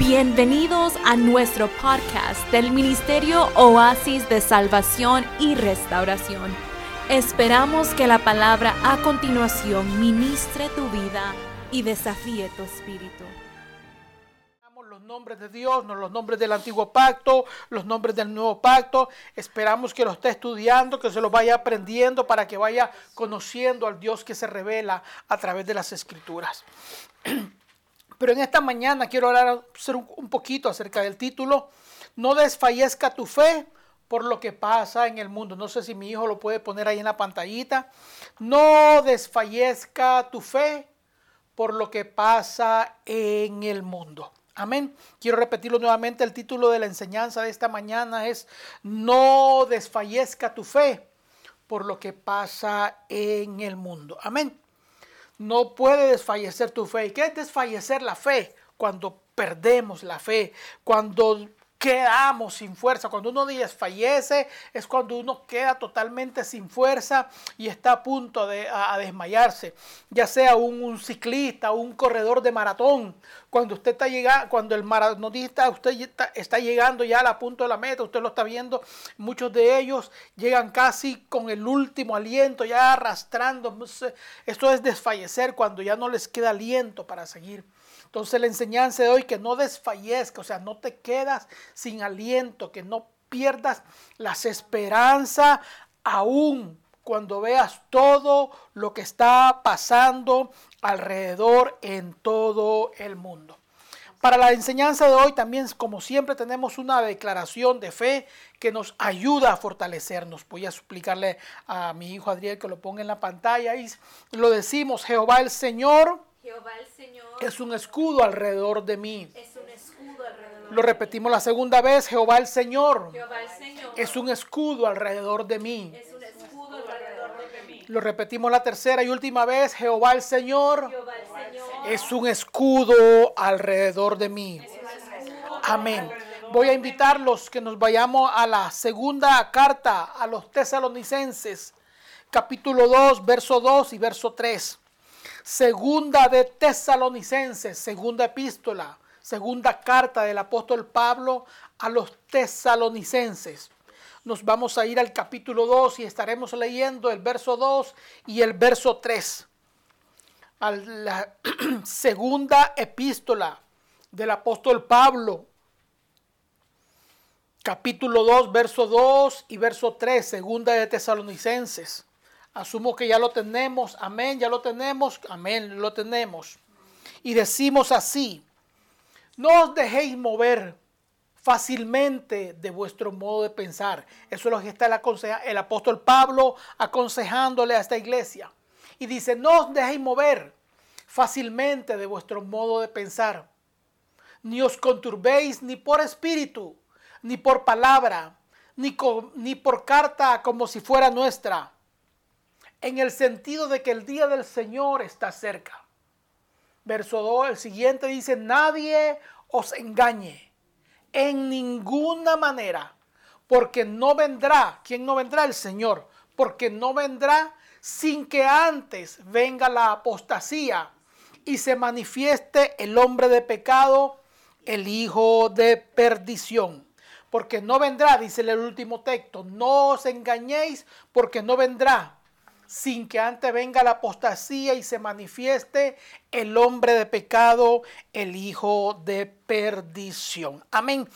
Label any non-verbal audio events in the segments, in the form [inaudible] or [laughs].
Bienvenidos a nuestro podcast del Ministerio Oasis de Salvación y Restauración. Esperamos que la palabra a continuación ministre tu vida y desafíe tu espíritu. Los nombres de Dios, los nombres del antiguo pacto, los nombres del nuevo pacto. Esperamos que lo esté estudiando, que se lo vaya aprendiendo para que vaya conociendo al Dios que se revela a través de las escrituras. [clears throat] Pero en esta mañana quiero hablar un poquito acerca del título, No desfallezca tu fe por lo que pasa en el mundo. No sé si mi hijo lo puede poner ahí en la pantallita. No desfallezca tu fe por lo que pasa en el mundo. Amén. Quiero repetirlo nuevamente. El título de la enseñanza de esta mañana es No desfallezca tu fe por lo que pasa en el mundo. Amén no puede desfallecer tu fe. ¿Y qué es desfallecer la fe? Cuando perdemos la fe, cuando quedamos sin fuerza. Cuando uno desfallece es cuando uno queda totalmente sin fuerza y está a punto de desmayarse. Ya sea un, ciclista, un corredor de maratón. Cuando usted está llegando, cuando el maratonista usted está, llegando ya a la punto de la meta, usted lo está viendo. Muchos de ellos llegan casi con el último aliento, ya arrastrando. Esto es desfallecer cuando ya no les queda aliento para seguir. Entonces la enseñanza de hoy, que no desfallezca, o sea, no te quedas sin aliento, que no pierdas las esperanzas aún cuando veas todo lo que está pasando alrededor en todo el mundo. Para la enseñanza de hoy también, como siempre, tenemos una declaración de fe que nos ayuda a fortalecernos. Voy a suplicarle a mi hijo Adriel que lo ponga en la pantalla y lo decimos, Jehová el Señor Jehová el Señor es un escudo alrededor de mí. Es un escudo alrededor Lo repetimos la segunda vez, Jehová el Señor. Jehová el Señor es un escudo alrededor de mí. Es un escudo alrededor de mí. Lo repetimos la tercera y última vez, Jehová el Señor, Jehová el Señor es un escudo alrededor de mí. Amén. Voy a invitarlos que nos vayamos a la segunda carta a los tesalonicenses, capítulo 2, verso 2 y verso 3. Segunda de Tesalonicenses, segunda epístola, segunda carta del apóstol Pablo a los tesalonicenses. Nos vamos a ir al capítulo 2 y estaremos leyendo el verso 2 y el verso 3. A la [clears throat] segunda epístola del apóstol Pablo, capítulo 2, verso 2 y verso 3, segunda de Tesalonicenses. Asumo que ya lo tenemos, amén, ya lo tenemos, amén, lo tenemos. Y decimos así, no os dejéis mover fácilmente de vuestro modo de pensar. Eso es lo que está el, el apóstol Pablo aconsejándole a esta iglesia. Y dice, no os dejéis mover fácilmente de vuestro modo de pensar. Ni os conturbéis ni por espíritu, ni por palabra, ni, ni por carta como si fuera nuestra en el sentido de que el día del Señor está cerca. Verso 2, el siguiente dice, nadie os engañe en ninguna manera, porque no vendrá, ¿quién no vendrá? El Señor, porque no vendrá sin que antes venga la apostasía y se manifieste el hombre de pecado, el hijo de perdición. Porque no vendrá, dice el último texto, no os engañéis porque no vendrá sin que antes venga la apostasía y se manifieste el hombre de pecado, el hijo de perdición. Amén.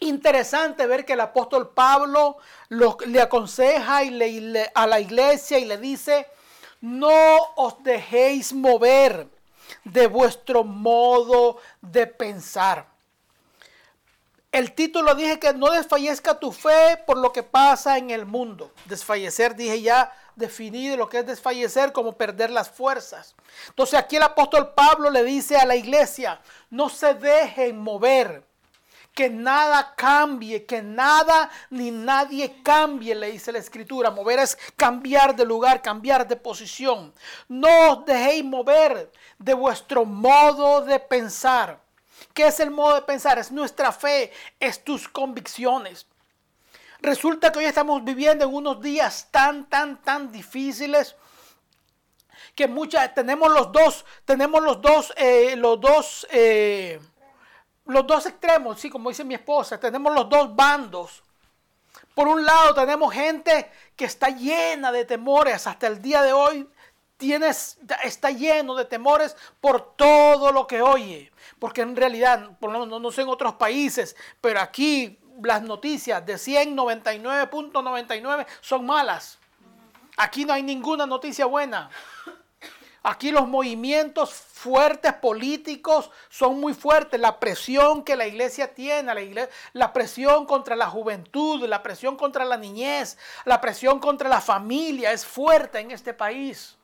Interesante ver que el apóstol Pablo le aconseja y le, a la iglesia y le dice, no os dejéis mover de vuestro modo de pensar. El título dije que no desfallezca tu fe por lo que pasa en el mundo. Desfallecer, dije ya, definido lo que es desfallecer como perder las fuerzas. Entonces aquí el apóstol Pablo le dice a la iglesia, no se dejen mover, que nada cambie, que nada ni nadie cambie, le dice la escritura. Mover es cambiar de lugar, cambiar de posición. No os dejéis mover de vuestro modo de pensar. ¿Qué es el modo de pensar? Es nuestra fe, es tus convicciones. Resulta que hoy estamos viviendo en unos días tan, tan, tan difíciles que muchas tenemos los dos, tenemos los dos, eh, los dos, eh, los dos extremos, sí, como dice mi esposa, tenemos los dos bandos. Por un lado tenemos gente que está llena de temores hasta el día de hoy. Tienes, está lleno de temores por todo lo que oye. Porque en realidad, por lo menos no sé en otros países, pero aquí las noticias de 199.99 son malas. Aquí no hay ninguna noticia buena. Aquí los movimientos fuertes políticos son muy fuertes. La presión que la iglesia tiene, la, iglesia, la, presión contra la juventud, la presión contra la niñez, la presión contra la familia es fuerte en este país.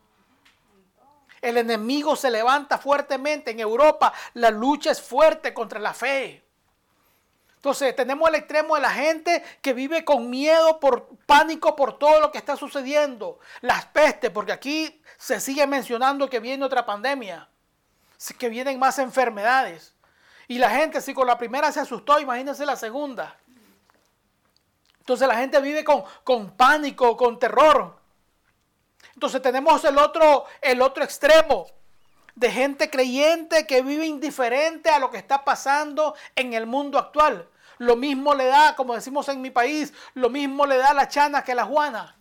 El enemigo se levanta fuertemente. En Europa la lucha es fuerte contra la fe. Entonces tenemos el extremo de la gente que vive con miedo, por pánico por todo lo que está sucediendo. Las pestes, porque aquí se sigue mencionando que viene otra pandemia, que vienen más enfermedades. Y la gente, si con la primera se asustó, imagínense la segunda. Entonces la gente vive con, con pánico, con terror. Entonces tenemos el otro, el otro extremo de gente creyente que vive indiferente a lo que está pasando en el mundo actual. Lo mismo le da, como decimos en mi país, lo mismo le da la chana que la juana.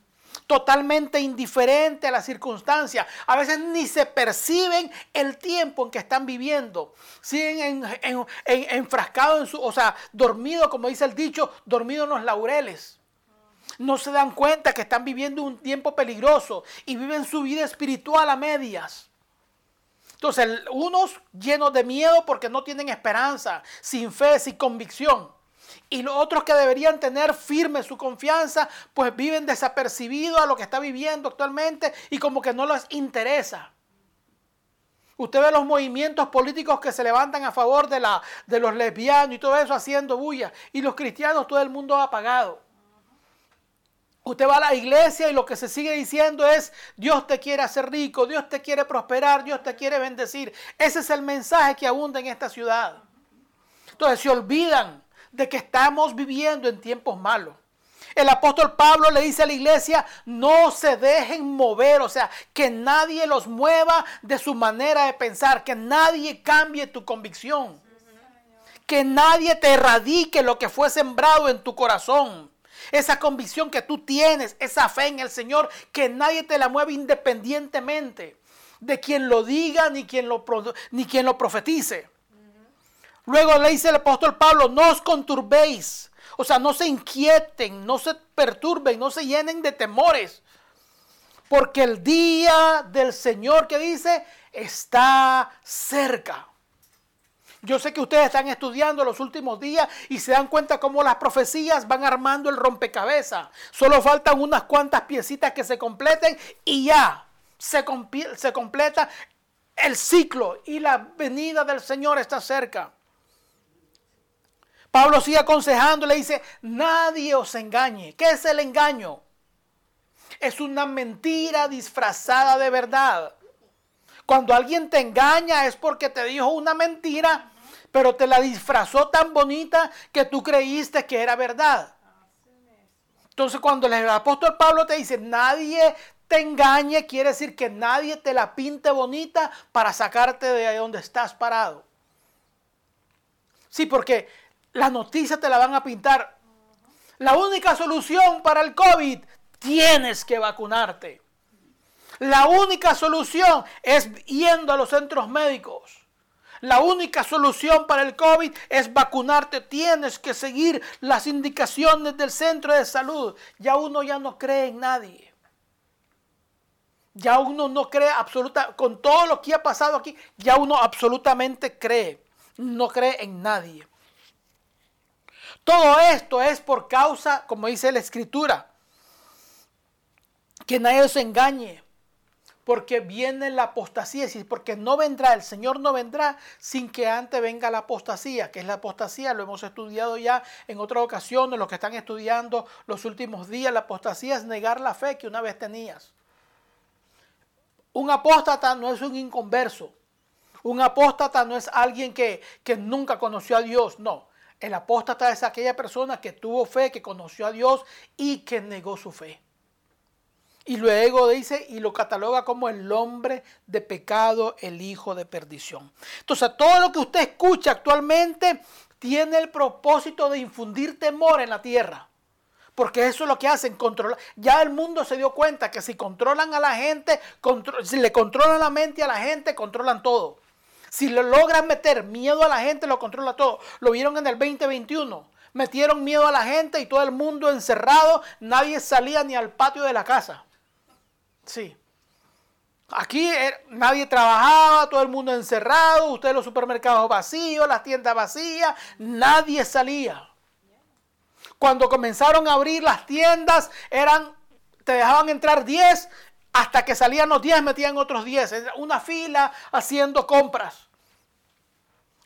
Totalmente indiferente a las circunstancias. A veces ni se perciben el tiempo en que están viviendo. Siguen enfrascados en su, o sea, dormido, como dice el dicho, dormido en los laureles. No se dan cuenta que están viviendo un tiempo peligroso y viven su vida espiritual a medias. Entonces, unos llenos de miedo porque no tienen esperanza, sin fe, sin convicción. Y los otros que deberían tener firme su confianza, pues viven desapercibidos a lo que está viviendo actualmente y como que no les interesa. Usted ve los movimientos políticos que se levantan a favor de, la, de los lesbianos y todo eso haciendo bulla. Y los cristianos todo el mundo apagado. Usted va a la iglesia y lo que se sigue diciendo es, Dios te quiere hacer rico, Dios te quiere prosperar, Dios te quiere bendecir. Ese es el mensaje que abunda en esta ciudad. Entonces se olvidan de que estamos viviendo en tiempos malos. El apóstol Pablo le dice a la iglesia, no se dejen mover, o sea, que nadie los mueva de su manera de pensar, que nadie cambie tu convicción, que nadie te erradique lo que fue sembrado en tu corazón. Esa convicción que tú tienes, esa fe en el Señor, que nadie te la mueve independientemente de quien lo diga ni quien lo, ni quien lo profetice. Luego le dice el apóstol Pablo, no os conturbéis. O sea, no se inquieten, no se perturben, no se llenen de temores. Porque el día del Señor que dice está cerca. Yo sé que ustedes están estudiando los últimos días y se dan cuenta cómo las profecías van armando el rompecabezas. Solo faltan unas cuantas piecitas que se completen y ya se, se completa el ciclo y la venida del Señor está cerca. Pablo sigue aconsejando, le dice, nadie os engañe. ¿Qué es el engaño? Es una mentira disfrazada de verdad. Cuando alguien te engaña es porque te dijo una mentira, pero te la disfrazó tan bonita que tú creíste que era verdad. Entonces cuando el apóstol Pablo te dice, nadie te engañe, quiere decir que nadie te la pinte bonita para sacarte de donde estás parado. Sí, porque las noticias te la van a pintar. La única solución para el COVID, tienes que vacunarte. La única solución es yendo a los centros médicos. La única solución para el COVID es vacunarte. Tienes que seguir las indicaciones del centro de salud. Ya uno ya no cree en nadie. Ya uno no cree absoluta, con todo lo que ha pasado aquí, ya uno absolutamente cree. No cree en nadie. Todo esto es por causa, como dice la escritura, que nadie se engañe, porque viene la apostasía, porque no vendrá, el Señor no vendrá sin que antes venga la apostasía, que es la apostasía, lo hemos estudiado ya en otra ocasión, los que están estudiando los últimos días, la apostasía es negar la fe que una vez tenías. Un apóstata no es un inconverso, un apóstata no es alguien que, que nunca conoció a Dios, no. El apóstata es aquella persona que tuvo fe, que conoció a Dios y que negó su fe. Y luego dice, y lo cataloga como el hombre de pecado, el hijo de perdición. Entonces, todo lo que usted escucha actualmente tiene el propósito de infundir temor en la tierra. Porque eso es lo que hacen, controlar. Ya el mundo se dio cuenta que si controlan a la gente, si le controlan la mente a la gente, controlan todo. Si le logran meter miedo a la gente, lo controla todo. Lo vieron en el 2021. Metieron miedo a la gente y todo el mundo encerrado. Nadie salía ni al patio de la casa. Sí. Aquí eh, nadie trabajaba, todo el mundo encerrado, ustedes los supermercados vacíos, las tiendas vacías, nadie salía. Cuando comenzaron a abrir las tiendas, eran, te dejaban entrar 10, hasta que salían los 10 metían otros 10. Una fila haciendo compras.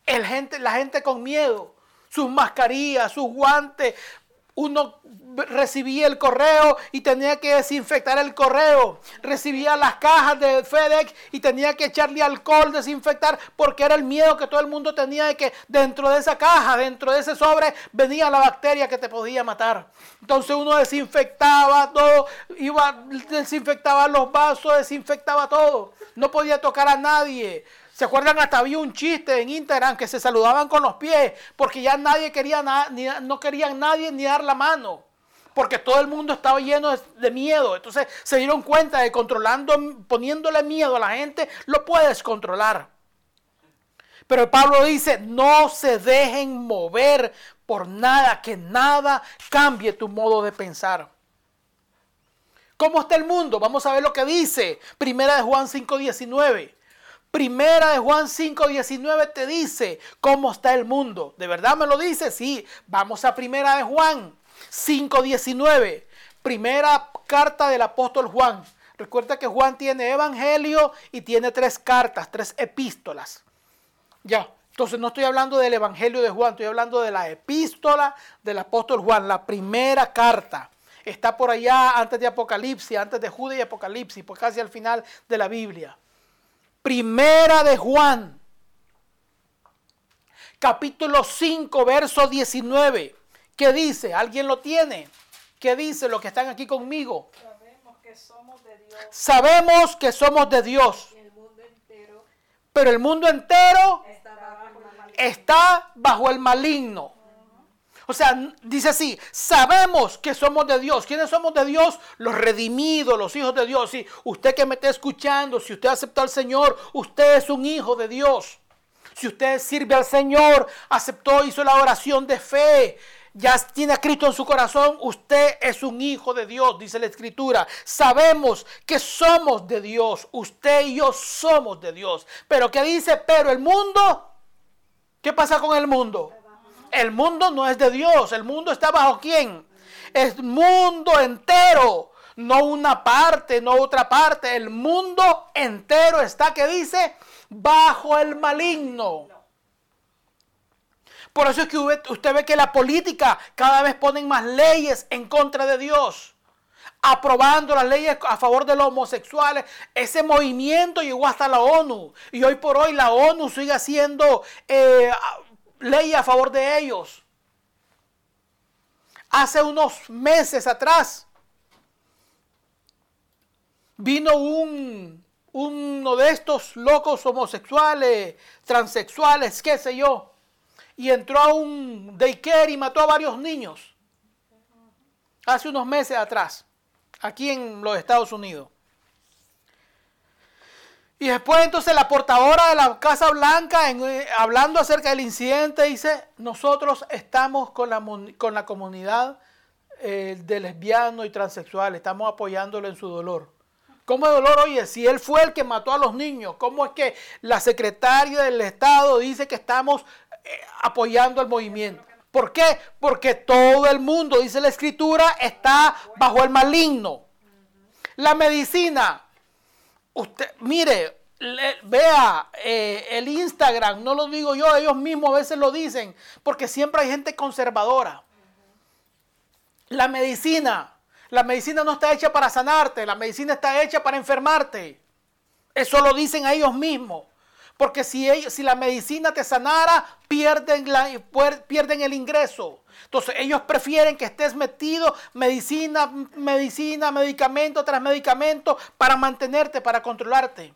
El gente, la gente con miedo, sus mascarillas, sus guantes, uno recibía el correo y tenía que desinfectar el correo. Recibía las cajas de FedEx y tenía que echarle alcohol, desinfectar, porque era el miedo que todo el mundo tenía de que dentro de esa caja, dentro de ese sobre, venía la bacteria que te podía matar. Entonces uno desinfectaba todo, iba, desinfectaba los vasos, desinfectaba todo. No podía tocar a nadie. ¿Se acuerdan? Hasta había un chiste en Instagram que se saludaban con los pies porque ya nadie quería nada, no querían nadie ni dar la mano. Porque todo el mundo estaba lleno de, miedo. Entonces se dieron cuenta de controlando, poniéndole miedo a la gente, lo puedes controlar. Pero Pablo dice, no se dejen mover por nada, que nada cambie tu modo de pensar. ¿Cómo está el mundo? Vamos a ver lo que dice. Primera de Juan 5:19. Primera de Juan 5:19 te dice cómo está el mundo. ¿De verdad me lo dice? Sí. Vamos a Primera de Juan 5:19. Primera carta del apóstol Juan. Recuerda que Juan tiene evangelio y tiene tres cartas, tres epístolas. Ya. Entonces no estoy hablando del evangelio de Juan, estoy hablando de la epístola del apóstol Juan, la primera carta. Está por allá antes de Apocalipsis, antes de Judas y Apocalipsis, pues casi al final de la Biblia. Primera de Juan, capítulo 5, verso 19. ¿Qué dice? ¿Alguien lo tiene? ¿Qué dice los que están aquí conmigo? Sabemos que somos de Dios. Sabemos que somos de Dios. El mundo entero Pero el mundo entero está bajo el maligno. está bajo el maligno. O sea, dice así, sabemos que somos de Dios. ¿Quiénes somos de Dios? Los redimidos, los hijos de Dios. Si usted que me está escuchando, si usted aceptó al Señor, usted es un hijo de Dios. Si usted sirve al Señor, aceptó, hizo la oración de fe, ya tiene a Cristo en su corazón, usted es un hijo de Dios, dice la Escritura. Sabemos que somos de Dios, usted y yo somos de Dios. Pero ¿qué dice? Pero el mundo, ¿qué pasa con el mundo? El mundo no es de Dios, el mundo está bajo quién? El mundo entero, no una parte, no otra parte, el mundo entero está, ¿qué dice? Bajo el maligno. Por eso es que usted ve que la política cada vez ponen más leyes en contra de Dios. Aprobando las leyes a favor de los homosexuales. Ese movimiento llegó hasta la ONU. Y hoy por hoy la ONU sigue haciendo eh, ley a favor de ellos. Hace unos meses atrás vino un, uno de estos locos homosexuales, transexuales, qué sé yo, y entró a un daycare y mató a varios niños. Hace unos meses atrás, aquí en los Estados Unidos. Y después entonces la portadora de la Casa Blanca, eh, hablando acerca del incidente, dice, nosotros estamos con la, con la comunidad eh, de lesbianos y transexuales, estamos apoyándolo en su dolor. ¿Cómo es dolor? Oye, si él fue el que mató a los niños, ¿cómo es que la secretaria del Estado dice que estamos apoyando el movimiento? ¿Por qué? Porque todo el mundo, dice la escritura, está bajo el maligno. La medicina, Usted, mire, vea eh, el Instagram, no lo digo yo, ellos mismos a veces lo dicen, porque siempre hay gente conservadora. La medicina, la medicina no está hecha para sanarte, la medicina está hecha para enfermarte. Eso lo dicen a ellos mismos. Porque si, ellos, si la medicina te sanara, pierden, la, pierden el ingreso. Entonces ellos prefieren que estés metido medicina, medicina, medicamento tras medicamento para mantenerte, para controlarte.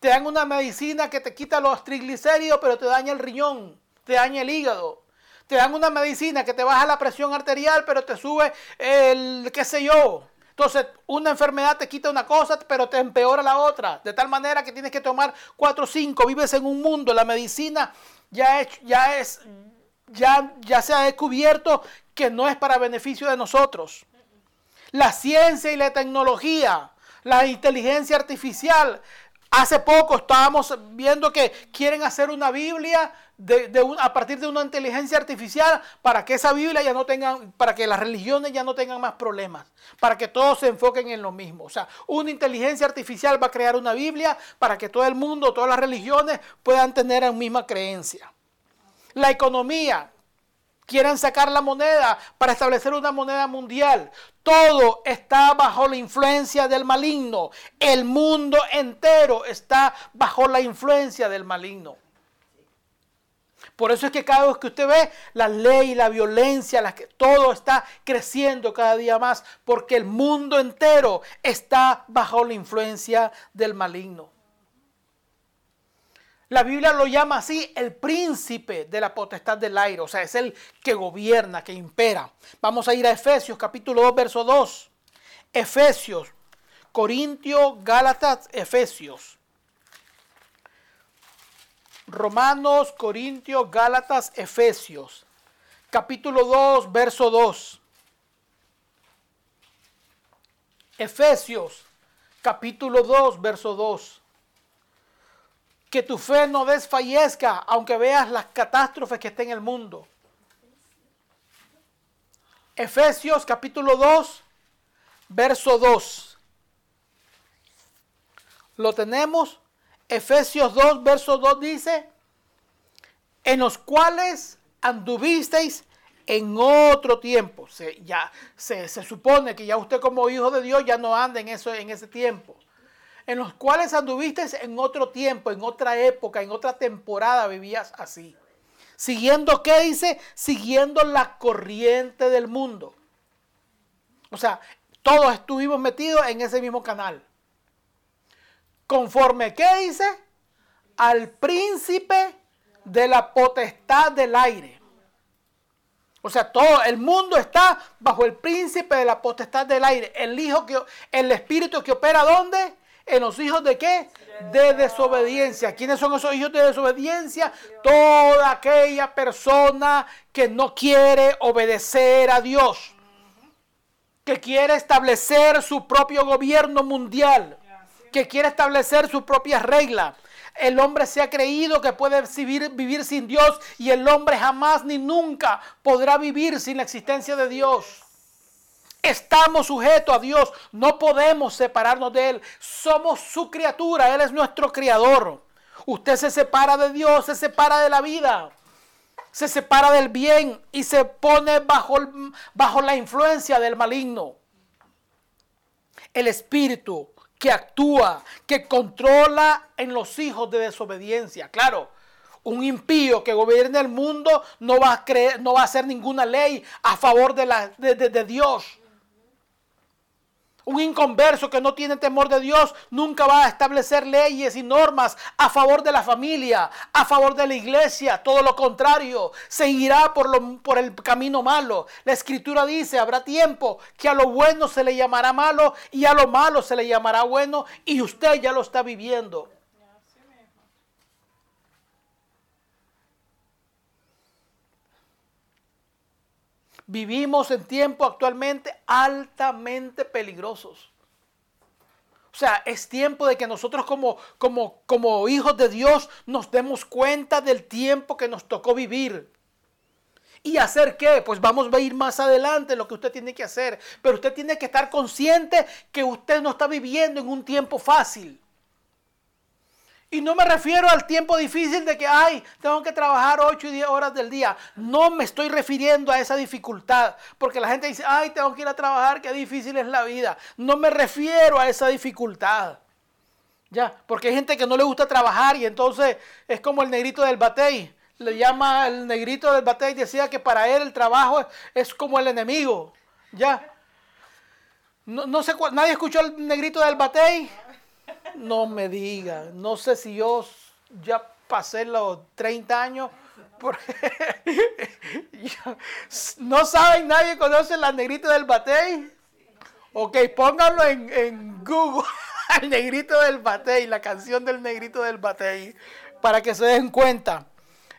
Te dan una medicina que te quita los triglicéridos, pero te daña el riñón, te daña el hígado. Te dan una medicina que te baja la presión arterial, pero te sube el, qué sé yo. Entonces, una enfermedad te quita una cosa, pero te empeora la otra. De tal manera que tienes que tomar cuatro o cinco. Vives en un mundo. La medicina ya es, ya se ha descubierto que no es para beneficio de nosotros. La ciencia y la tecnología, la inteligencia artificial Hace poco estábamos viendo que quieren hacer una Biblia de, a partir de una inteligencia artificial para que esa Biblia ya no tenga, para que las religiones ya no tengan más problemas, para que todos se enfoquen en lo mismo. O sea, una inteligencia artificial va a crear una Biblia para que todo el mundo, todas las religiones puedan tener la misma creencia. La economía, quieren sacar la moneda para establecer una moneda mundial. Todo está bajo la influencia del maligno. El mundo entero está bajo la influencia del maligno. Por eso es que cada vez que usted ve la ley, la violencia, la que, todo está creciendo cada día más, porque el mundo entero está bajo la influencia del maligno. La Biblia lo llama así el príncipe de la potestad del aire, o sea, es el que gobierna, que impera. Vamos a ir a Efesios capítulo 2, verso 2. Efesios, Corintios, Gálatas, Efesios. Romanos, Corintios, Gálatas, Efesios. Capítulo 2, verso 2. Efesios, capítulo 2, verso 2 que tu fe no desfallezca, aunque veas las catástrofes que está en el mundo. Efesios capítulo 2, verso 2. Lo tenemos. Efesios 2, verso 2 dice, en los cuales anduvisteis en otro tiempo. Se, ya, se, supone que ya usted como hijo de Dios ya no anda en, eso, en ese tiempo en los cuales anduviste en otro tiempo, en otra época, en otra temporada vivías así. Siguiendo, ¿qué dice? Siguiendo la corriente del mundo. O sea, todos estuvimos metidos en ese mismo canal. Conforme, ¿qué dice? Al príncipe de la potestad del aire. O sea, todo el mundo está bajo el príncipe de la potestad del aire. El hijo que el espíritu que opera ¿dónde? en los hijos de qué? De desobediencia. ¿Quiénes son esos hijos de desobediencia? Toda aquella persona que no quiere obedecer a Dios. Que quiere establecer su propio gobierno mundial. Que quiere establecer sus propias reglas. El hombre se ha creído que puede vivir, sin Dios y el hombre jamás ni nunca podrá vivir sin la existencia de Dios. Estamos sujetos a Dios, no podemos separarnos de Él. Somos su criatura, Él es nuestro criador. Usted se separa de Dios, se separa de la vida, se separa del bien y se pone bajo, bajo la influencia del maligno. El espíritu que actúa, que controla en los hijos de desobediencia. Claro, un impío que gobierne el mundo no va a, creer, no va a hacer ninguna ley a favor de, la, de Dios. Un inconverso que no tiene temor de Dios nunca va a establecer leyes y normas a favor de la familia, a favor de la iglesia. Todo lo contrario, seguirá por, lo, por el camino malo. La escritura dice, habrá tiempo que a lo bueno se le llamará malo y a lo malo se le llamará bueno y usted ya lo está viviendo. Vivimos en tiempos actualmente altamente peligrosos. O sea, es tiempo de que nosotros como, como, como hijos de Dios nos demos cuenta del tiempo que nos tocó vivir. ¿Y hacer qué? Pues vamos a ir más adelante lo que usted tiene que hacer. Pero usted tiene que estar consciente que usted no está viviendo en un tiempo fácil. Y no me refiero al tiempo difícil de que, ay, tengo que trabajar 8 y 10 horas del día. No me estoy refiriendo a esa dificultad. Porque la gente dice, ay, tengo que ir a trabajar, qué difícil es la vida. No me refiero a esa dificultad. Ya, porque hay gente que no le gusta trabajar y entonces es como el negrito del batey. Le llama el negrito del batey, decía que para él el trabajo es, como el enemigo. Ya. No, no sé, nadie escuchó el negrito del batey. No me diga, no sé si yo ya pasé los 30 años. [laughs] por- [laughs] Yo- no saben, nadie conoce la negrita del batey. Ok, pónganlo en, en Google, [laughs] el negrito del batey, la canción del negrito del batey, para que se den cuenta.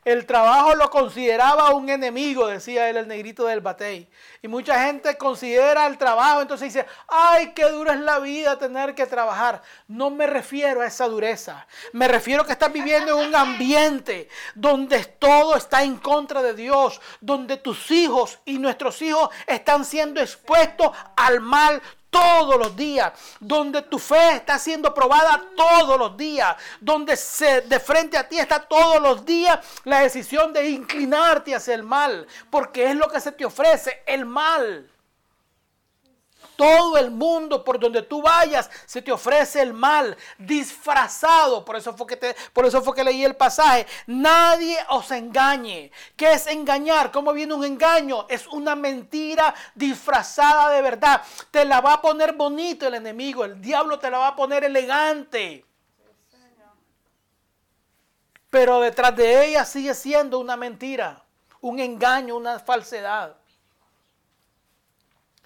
El trabajo lo consideraba un enemigo, decía él, el negrito del batey. Y mucha gente considera el trabajo, entonces dice, ay, qué dura es la vida tener que trabajar. No me refiero a esa dureza. Me refiero que estás viviendo en un ambiente donde todo está en contra de Dios, donde tus hijos y nuestros hijos están siendo expuestos al mal todos los días, donde tu fe está siendo probada todos los días, donde se, de frente a ti está todos los días la decisión de inclinarte hacia el mal, porque es lo que se te ofrece, el mal. Todo el mundo por donde tú vayas se te ofrece el mal disfrazado. Por eso fue que te- por eso fue que leí el pasaje. Nadie os engañe. ¿Qué es engañar? ¿Cómo viene un engaño? Es una mentira disfrazada de verdad. Te la va a poner bonito el enemigo. El diablo te la va a poner elegante. Pero detrás de ella sigue siendo una mentira, un engaño, una falsedad.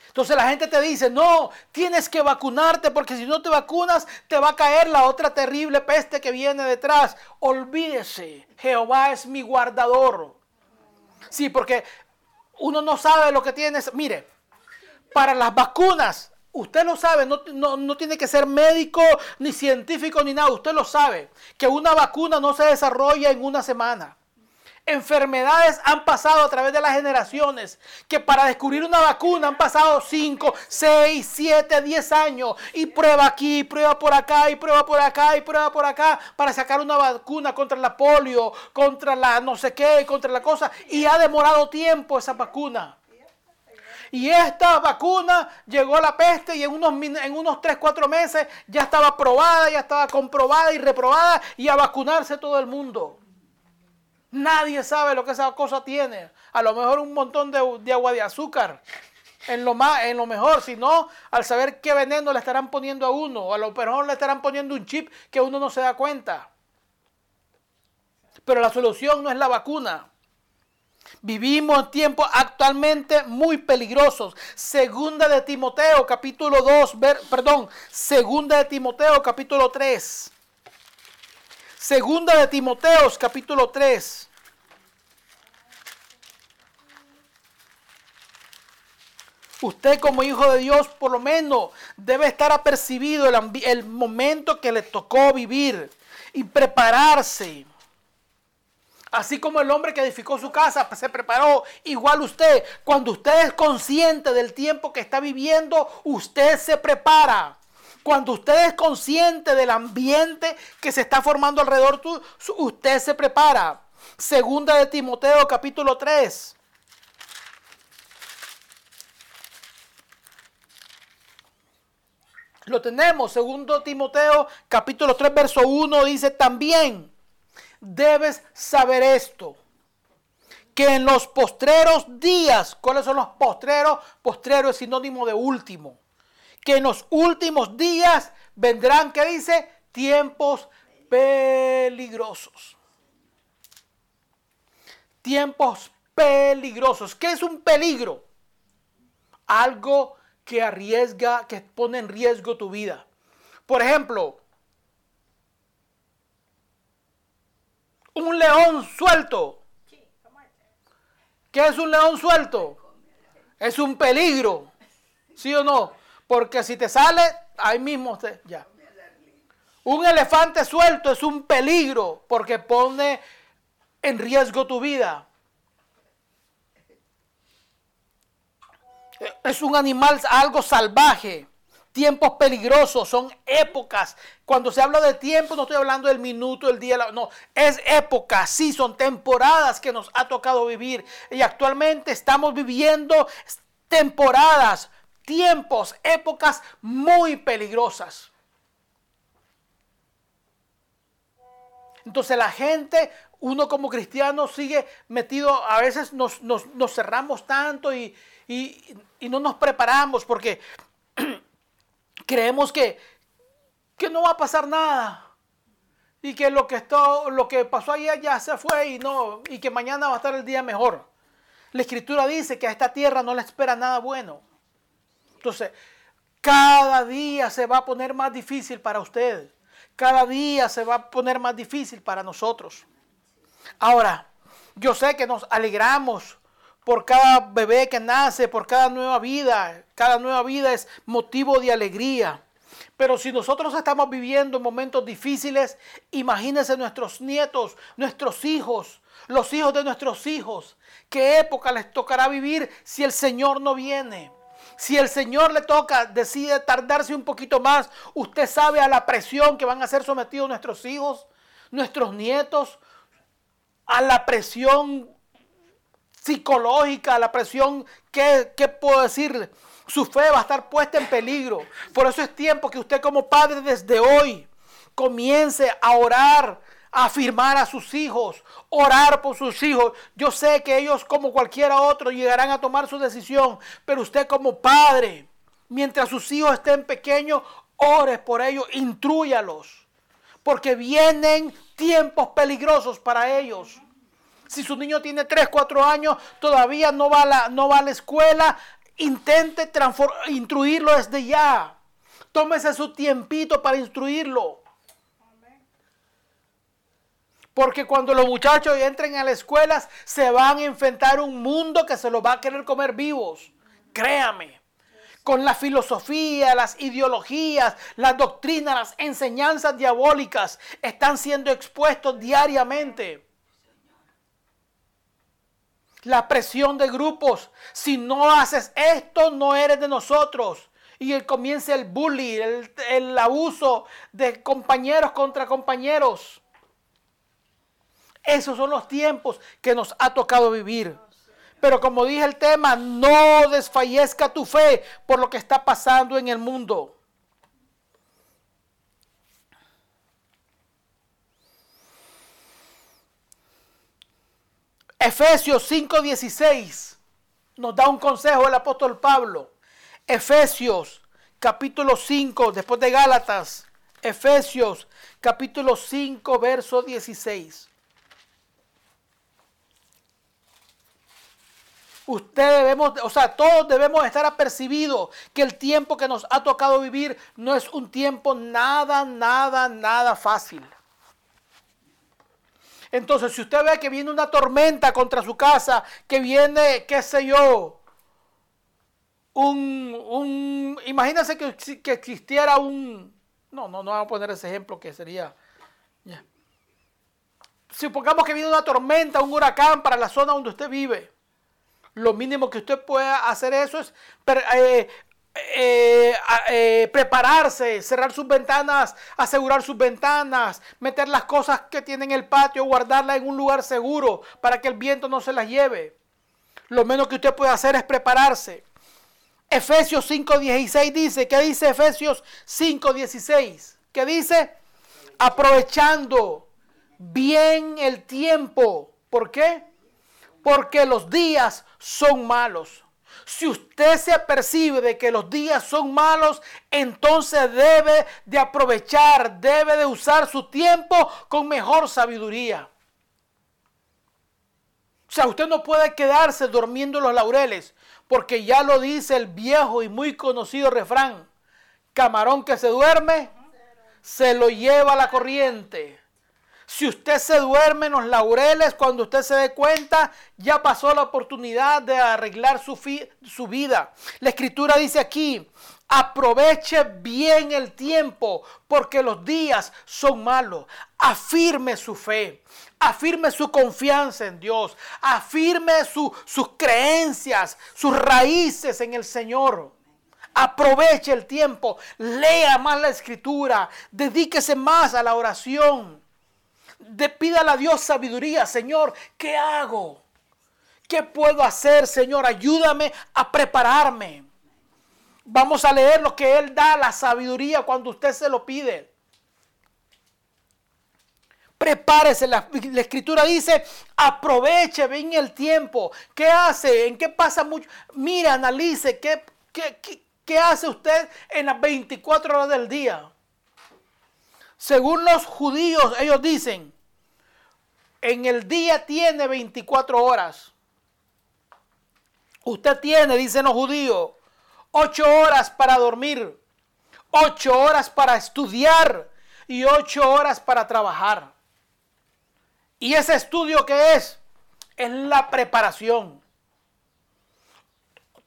Entonces la gente te dice, no, tienes que vacunarte porque si no te vacunas te va a caer la otra terrible peste que viene detrás. Olvídese, Jehová es mi guardador. Sí, porque uno no sabe lo que tiene. Mire, para las vacunas, usted lo sabe, no, no- no tiene que ser médico, ni científico, ni nada, usted lo sabe, que una vacuna no se desarrolla en una semana. Enfermedades han pasado a través de las generaciones, que para descubrir una vacuna han pasado 5, 6, 7, 10 años, y prueba aquí, prueba por acá, y prueba por acá, y prueba por acá, para sacar una vacuna contra la polio, contra la no sé qué, contra la cosa, y ha demorado tiempo esa vacuna. Y esta vacuna llegó a la peste y en unos, en unos 3, 4 meses ya estaba probada, ya estaba comprobada y reprobada y a vacunarse todo el mundo. Nadie sabe lo que esa cosa tiene. A lo mejor un montón de, agua de azúcar. En lo, más, en lo mejor, si no, al saber qué veneno le estarán poniendo a uno, o a lo mejor le estarán poniendo un chip que uno no se da cuenta. Pero la solución no es la vacuna. Vivimos tiempos actualmente muy peligrosos. Segunda de Timoteo, capítulo 2, ver- perdón, segunda de Timoteo, capítulo 3. Segunda de Timoteos, capítulo 3. Usted como hijo de Dios por lo menos debe estar apercibido el, el momento que le tocó vivir y prepararse. Así como el hombre que edificó su casa se preparó, igual usted, cuando usted es consciente del tiempo que está viviendo, usted se prepara. Cuando usted es consciente del ambiente que se está formando alrededor usted se prepara. Segunda de Timoteo capítulo 3. Lo tenemos, segundo Timoteo capítulo 3 verso 1 dice también debes saber esto, que en los postreros días, ¿cuáles son los postreros? Postrero es sinónimo de último. Que en los últimos días vendrán, ¿qué dice? Tiempos peligrosos. Tiempos peligrosos. ¿Qué es un peligro? Algo que arriesga, que pone en riesgo tu vida. Por ejemplo, un león suelto. ¿Qué es un león suelto? Es un peligro. ¿Sí o no? Porque si te sale, ahí mismo te, ya. Un elefante suelto es un peligro porque pone en riesgo tu vida. Es un animal, algo salvaje. Tiempos peligrosos, son épocas. Cuando se habla de tiempo, no estoy hablando del minuto, el día, la- no. Es época, sí, son temporadas que nos ha tocado vivir. Y actualmente estamos viviendo temporadas, tiempos, épocas muy peligrosas. Entonces la gente, uno como cristiano sigue metido, a veces nos, nos- cerramos tanto y, y- no nos preparamos porque [clears throat] creemos que, que no va a pasar nada y que lo que, lo que pasó ayer ya se fue y, no, y que mañana va a estar el día mejor. La escritura dice que a esta tierra no le espera nada bueno. Entonces, cada día se va a poner más difícil para usted. Cada día se va a poner más difícil para nosotros. Ahora, yo sé que nos alegramos por cada bebé que nace, por cada nueva vida. Cada nueva vida es motivo de alegría. Pero si nosotros estamos viviendo momentos difíciles, imagínense nuestros nietos, nuestros hijos, los hijos de nuestros hijos. ¿Qué época les tocará vivir si el Señor no viene? Si el Señor le toca, decide tardarse un poquito más, usted sabe a la presión que van a ser sometidos nuestros hijos, nuestros nietos, a la presión psicológica, a la presión, ¿qué, qué puedo decir? Su fe va a estar puesta en peligro. Por eso es tiempo que usted como padre desde hoy comience a orar, afirmar a sus hijos, orar por sus hijos. Yo sé que ellos como cualquiera otro llegarán a tomar su decisión, pero usted como padre, mientras sus hijos estén pequeños, ore por ellos, intrúyalos, porque vienen tiempos peligrosos para ellos. Si su niño tiene 3, 4 años, todavía no va a la, no va a la escuela, intente instruirlo desde ya. Tómese su tiempito para instruirlo. Porque cuando los muchachos entren a las escuelas, se van a enfrentar un mundo que se los va a querer comer vivos. Créame. Con la filosofía, las ideologías, las doctrinas, las enseñanzas diabólicas están siendo expuestos diariamente. La presión de grupos. Si no haces esto, no eres de nosotros. Y el, comienza el bully, el, el abuso de compañeros contra compañeros. Esos son los tiempos que nos ha tocado vivir. Pero como dije el tema, no desfallezca tu fe por lo que está pasando en el mundo. Efesios 5:16 nos da un consejo el apóstol Pablo. Efesios capítulo 5, después de Gálatas, Efesios capítulo 5, verso 16. Usted debemos, o sea, todos debemos estar apercibidos que el tiempo que nos ha tocado vivir no es un tiempo nada, nada, nada fácil. Entonces, si usted ve que viene una tormenta contra su casa, que viene, qué sé yo, un, un imagínense que, que existiera un, no, no, no vamos a poner ese ejemplo que sería, ya. supongamos que viene una tormenta, un huracán para la zona donde usted vive. Lo mínimo que usted pueda hacer eso es eh, eh, eh, prepararse, cerrar sus ventanas, asegurar sus ventanas, meter las cosas que tiene en el patio, guardarlas en un lugar seguro para que el viento no se las lleve. Lo menos que usted puede hacer es prepararse. Efesios 5.16 dice, ¿qué dice Efesios 5.16? ¿Qué dice? Aprovechando bien el tiempo. ¿Por qué? Porque los días son malos. Si usted se apercibe de que los días son malos, entonces debe de aprovechar, debe de usar su tiempo con mejor sabiduría. O sea, usted no puede quedarse durmiendo en los laureles, porque ya lo dice el viejo y muy conocido refrán, camarón que se duerme, se lo lleva la corriente. Si usted se duerme en los laureles, cuando usted se dé cuenta, ya pasó la oportunidad de arreglar su, su, vida. La escritura dice aquí, aproveche bien el tiempo, porque los días son malos. Afirme su fe, afirme su confianza en Dios, afirme su, sus creencias, sus raíces en el Señor. Aproveche el tiempo, lea más la escritura, dedíquese más a la oración. De, pídale a Dios sabiduría, Señor, ¿qué hago? ¿Qué puedo hacer, Señor? Ayúdame a prepararme. Vamos a leer lo que Él da, la sabiduría, cuando usted se lo pide. Prepárese. La, escritura dice, aproveche bien el tiempo. ¿Qué hace? ¿En qué pasa mucho? Mira, analice. ¿Qué, qué, qué, qué hace usted en las 24 horas del día? Según los judíos, ellos dicen, en el día tiene 24 horas. Usted tiene, dicen los judíos, 8 horas para dormir, 8 horas para estudiar y 8 horas para trabajar. ¿Y ese estudio qué es? Es la preparación.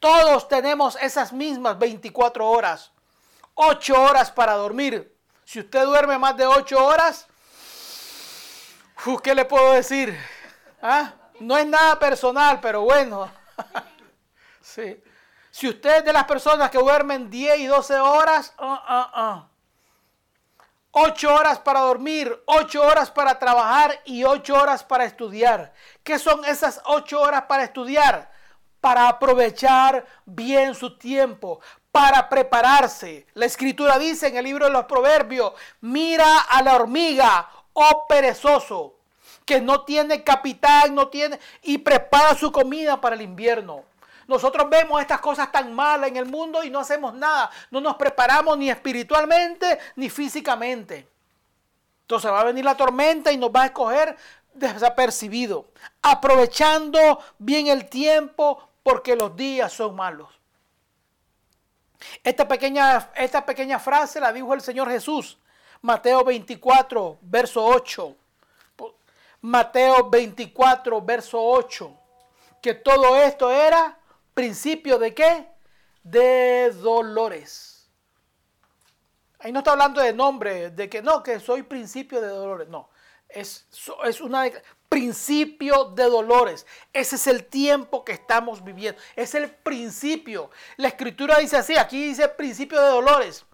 Todos tenemos esas mismas 24 horas. 8 horas para dormir. Si usted duerme más de 8 horas, ¿qué le puedo decir? ¿Ah? No es nada personal, pero bueno. [laughs] sí. Si usted es de las personas que duermen 10 y 12 horas, uh, uh, uh. 8 horas para dormir, 8 horas para trabajar y 8 horas para estudiar. ¿Qué son esas 8 horas para estudiar? Para aprovechar bien su tiempo, para prepararse. La escritura dice en el libro de los proverbios, mira a la hormiga, oh perezoso, que no tiene capital, no tiene, y prepara su comida para el invierno. Nosotros vemos estas cosas tan malas en el mundo y no hacemos nada. No nos preparamos ni espiritualmente ni físicamente. Entonces va a venir la tormenta y nos va a escoger desapercibido. Aprovechando bien el tiempo porque los días son malos. Esta pequeña, esta pequeña frase la dijo el Señor Jesús. Mateo 24, verso 8. Mateo 24, verso 8. Que todo esto era principio de qué? De dolores. Ahí no está hablando de nombre, de que no, que soy principio de dolores. No, es, es una principio de dolores. Ese es el tiempo que estamos viviendo. Es el principio. La escritura dice así, aquí dice principio de dolores.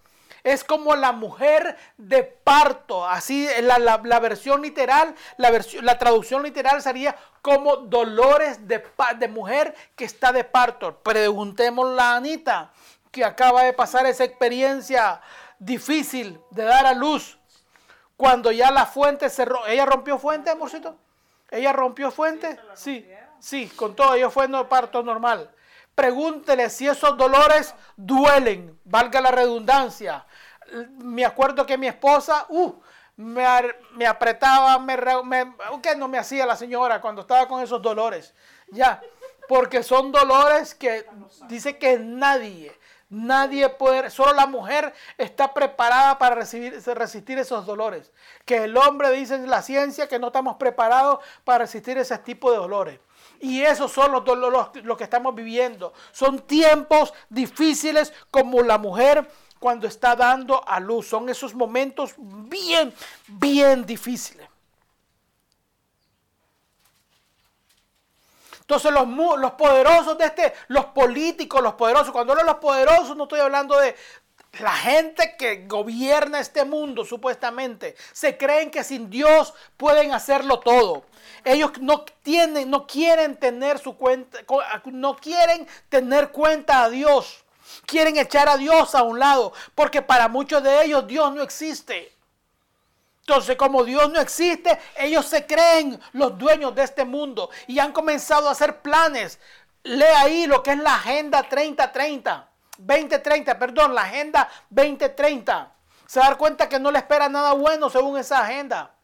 Es como la mujer de parto. Así la, versión literal, la, versión, la traducción literal sería como dolores de, de mujer que está de parto. Preguntémosle a Anita, que acaba de pasar esa experiencia difícil de dar a luz. Cuando ya la fuente cerró. ¿Ella rompió fuente, amorcito? ¿Ella rompió fuente? Sí, sí, con todo. Ello fue no parto normal. Pregúntele si esos dolores duelen, valga la redundancia. Me acuerdo que mi esposa, uh, me, me, apretaba, me, me, ¿qué no me hacía la señora cuando estaba con esos dolores? Ya, porque son dolores que dice que nadie, nadie puede, solo la mujer está preparada para recibir, resistir esos dolores. Que el hombre dice en la ciencia que no estamos preparados para resistir ese tipo de dolores. Y esos son los, los, los que estamos viviendo. Son tiempos difíciles como la mujer cuando está dando a luz. Son esos momentos bien, bien difíciles. Entonces los, los poderosos de este, los políticos, los poderosos, cuando hablo de los poderosos no estoy hablando de, la gente que gobierna este mundo supuestamente se creen que sin Dios pueden hacerlo todo. Ellos no tienen, no quieren tener su cuenta, no quieren tener cuenta a Dios. Quieren echar a Dios a un lado, porque para muchos de ellos Dios no existe. Entonces, como Dios no existe, ellos se creen los dueños de este mundo y han comenzado a hacer planes. Lee ahí lo que es la Agenda 3030. 2030, perdón, la Agenda 2030. Se da cuenta que no le espera nada bueno según esa agenda.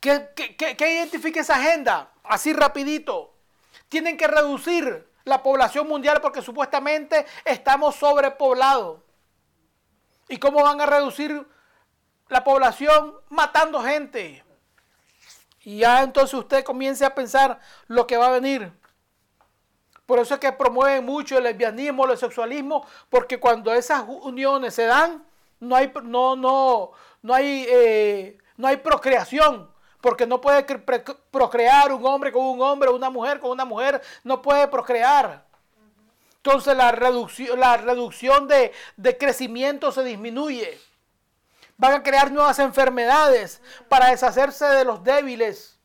¿Qué, qué, qué, qué identifica esa agenda? Así rapidito. Tienen que reducir la población mundial porque supuestamente estamos sobrepoblados. ¿Y cómo van a reducir la población? Matando gente. Y ya entonces usted comience a pensar lo que va a venir. Por eso es que promueven mucho el lesbianismo, el sexualismo, porque cuando esas uniones se dan, no hay, no, no, no hay, eh, no hay procreación. Porque no puede procrear un hombre con un hombre, una mujer con una mujer, no puede procrear. Entonces la reducción, la reducción de, de crecimiento se disminuye. Van a crear nuevas enfermedades para deshacerse de los débiles.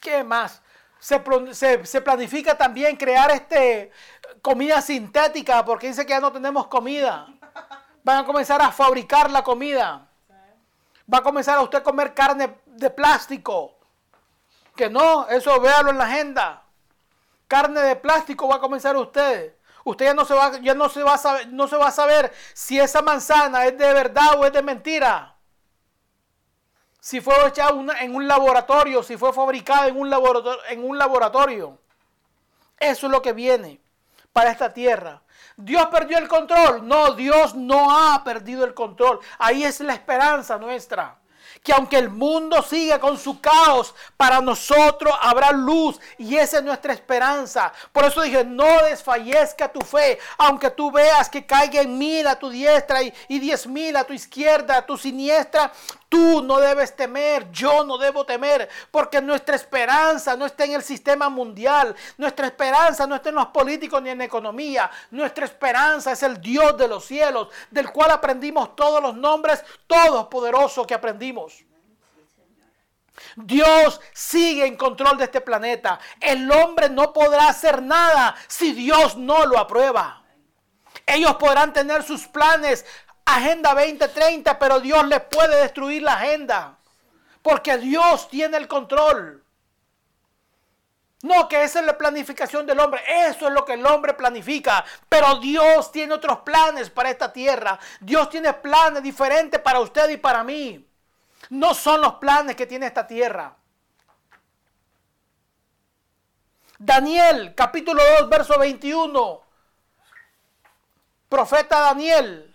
¿Qué más? Se, se, planifica también crear este comida sintética porque dice que ya no tenemos comida. Van a comenzar a fabricar la comida. Va a comenzar a usted comer carne de plástico. Que no, eso véalo en la agenda. Carne de plástico va a comenzar usted. Usted ya no se va, ya no se va a saber, no se va a saber si esa manzana es de verdad o es de mentira. Si fue hecha en un laboratorio, si fue fabricada en un laboratorio, en un laboratorio. Eso es lo que viene para esta tierra. ¿Dios perdió el control? No, Dios no ha perdido el control. Ahí es la esperanza nuestra. Que aunque el mundo siga con su caos, para nosotros habrá luz y esa es nuestra esperanza. Por eso dije, no desfallezca tu fe, aunque tú veas que caiga mil a tu diestra y, y diez mil a tu izquierda, a tu siniestra, tú no debes temer, yo no debo temer, porque nuestra esperanza no está en el sistema mundial, nuestra esperanza no está en los políticos ni en la economía, nuestra esperanza es el Dios de los cielos, del cual aprendimos todos los nombres, todos poderosos que aprendimos. Dios sigue en control de este planeta. El hombre no podrá hacer nada si Dios no lo aprueba. Ellos podrán tener sus planes, Agenda 2030, pero Dios les puede destruir la agenda. Porque Dios tiene el control. No, que esa es la planificación del hombre. Eso es lo que el hombre planifica. Pero Dios tiene otros planes para esta tierra. Dios tiene planes diferentes para usted y para mí. No son los planes que tiene esta tierra. Daniel, capítulo 2, verso 21. Profeta Daniel,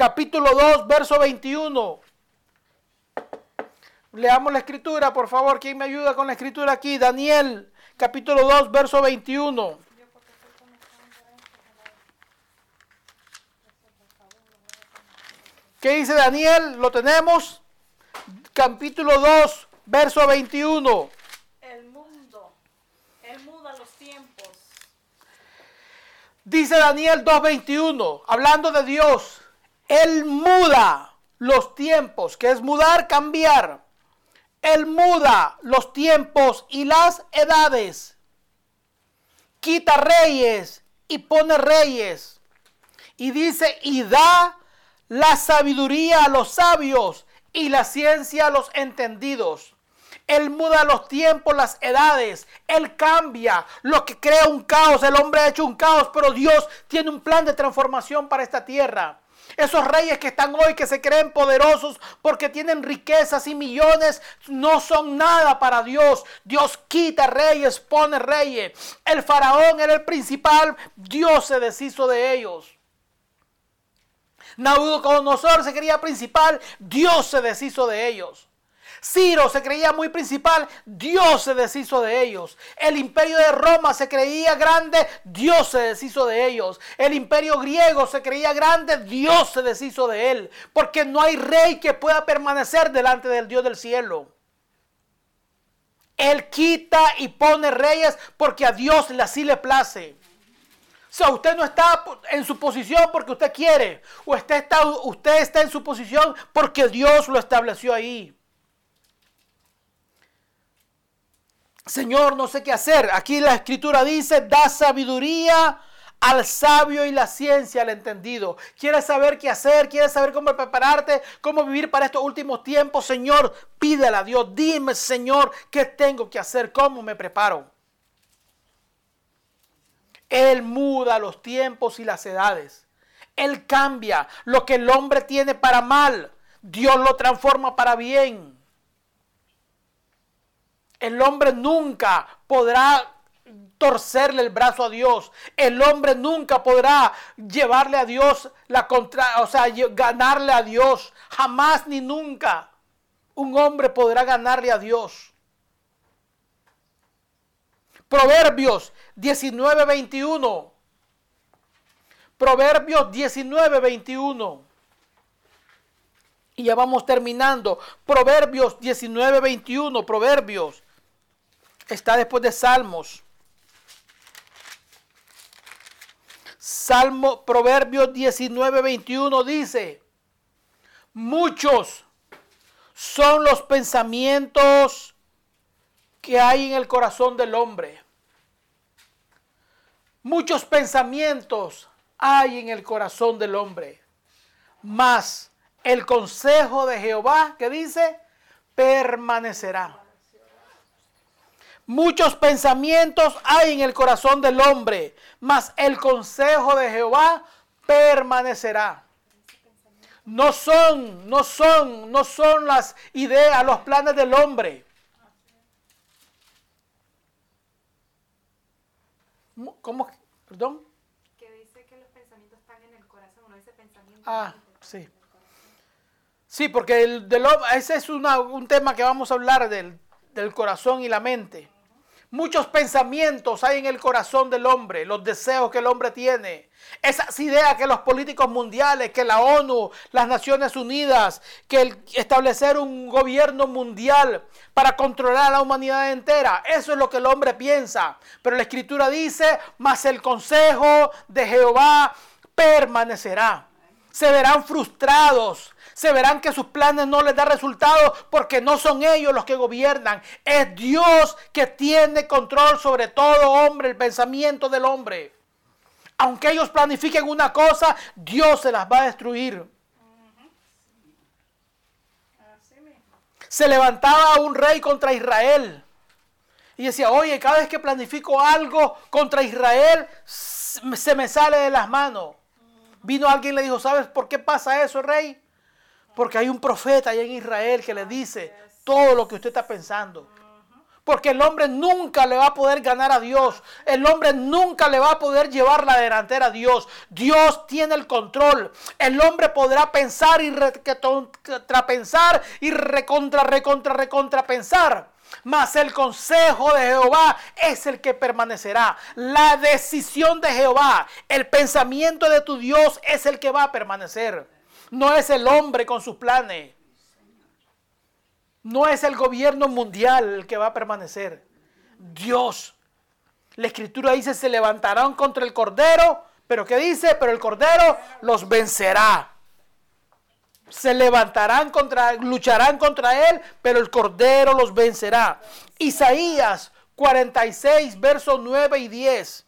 capítulo 2, verso 21. Leamos la escritura, por favor. ¿Quién me ayuda con la escritura aquí? Daniel, capítulo 2, verso 21. ¿Qué dice Daniel? Lo tenemos. Capítulo 2, verso 21. El mundo, Él muda los tiempos. Dice Daniel 2.21, hablando de Dios, Él muda los tiempos, que es mudar, cambiar. Él muda los tiempos y las edades. Quita reyes y pone reyes. Y dice, y da la sabiduría a los sabios y la ciencia a los entendidos. Él muda los tiempos, las edades. Él cambia lo que crea un caos. El hombre ha hecho un caos, pero Dios tiene un plan de transformación para esta tierra. Esos reyes que están hoy, que se creen poderosos porque tienen riquezas y millones, no son nada para Dios. Dios quita reyes, pone reyes. El faraón era el principal, Dios se deshizo de ellos. Nabucodonosor se creía principal, Dios se deshizo de ellos. Ciro se creía muy principal, Dios se deshizo de ellos. El imperio de Roma se creía grande, Dios se deshizo de ellos. El imperio griego se creía grande, Dios se deshizo de él. Porque no hay rey que pueda permanecer delante del Dios del cielo. Él quita y pone reyes porque a Dios así le place. O sea, usted no está en su posición porque usted quiere. O usted está, usted está en su posición porque Dios lo estableció ahí. Señor, no sé qué hacer. Aquí la escritura dice, da sabiduría al sabio y la ciencia al entendido. ¿Quieres saber qué hacer? ¿Quieres saber cómo prepararte? ¿Cómo vivir para estos últimos tiempos? Señor, pídele a Dios. Dime, Señor, qué tengo que hacer, cómo me preparo. Él muda los tiempos y las edades. Él cambia lo que el hombre tiene para mal. Dios lo transforma para bien. El hombre nunca podrá torcerle el brazo a Dios. El hombre nunca podrá llevarle a Dios la contra, o sea, ganarle a Dios. Jamás ni nunca un hombre podrá ganarle a Dios. Proverbios 19, 21. Proverbios 19, 21. Y ya vamos terminando. Proverbios 19, 21. Proverbios. Está después de Salmos. Salmo, Proverbios 19, 21 dice, muchos son los pensamientos que hay en el corazón del hombre. Muchos pensamientos hay en el corazón del hombre, Mas el consejo de Jehová, que dice, permanecerá. Muchos pensamientos hay en el corazón del hombre, mas el consejo de Jehová permanecerá. No son, no son, no son las ideas, los planes del hombre. ¿Cómo? ¿Perdón? Que dice que los pensamientos están en el corazón, no dice pensamiento. Ah, sí. Sí, porque el, del, ese es una, un tema que vamos a hablar del, del corazón y la mente. Muchos pensamientos hay en el corazón del hombre, los deseos que el hombre tiene, esas ideas que los políticos mundiales, que la ONU, las Naciones Unidas, que el establecer un gobierno mundial para controlar a la humanidad entera, eso es lo que el hombre piensa. Pero la escritura dice, mas el consejo de Jehová permanecerá. Se verán frustrados, se verán que sus planes no les dan resultados porque no son ellos los que gobiernan. Es Dios que tiene control sobre todo hombre, el pensamiento del hombre. Aunque ellos planifiquen una cosa, Dios se las va a destruir. Se levantaba un rey contra Israel. Y decía, oye, cada vez que planifico algo contra Israel, se me sale de las manos. Vino alguien y le dijo, ¿sabes por qué pasa eso, rey? Porque hay un profeta allá en Israel que le dice todo lo que usted está pensando. Porque el hombre nunca le va a poder ganar a Dios. El hombre nunca le va a poder llevar la delantera a Dios. Dios tiene el control. El hombre podrá pensar y recontrapensar y recontra, recontra, recontra pensar. Mas el consejo de Jehová es el que permanecerá. La decisión de Jehová, el pensamiento de tu Dios es el que va a permanecer. No es el hombre con sus planes. No es el gobierno mundial el que va a permanecer. Dios. La escritura dice, se levantarán contra el Cordero. Pero ¿qué dice? Pero el Cordero los vencerá. Se levantarán contra, lucharán contra él, pero el Cordero los vencerá. Isaías 46, versos 9 y 10.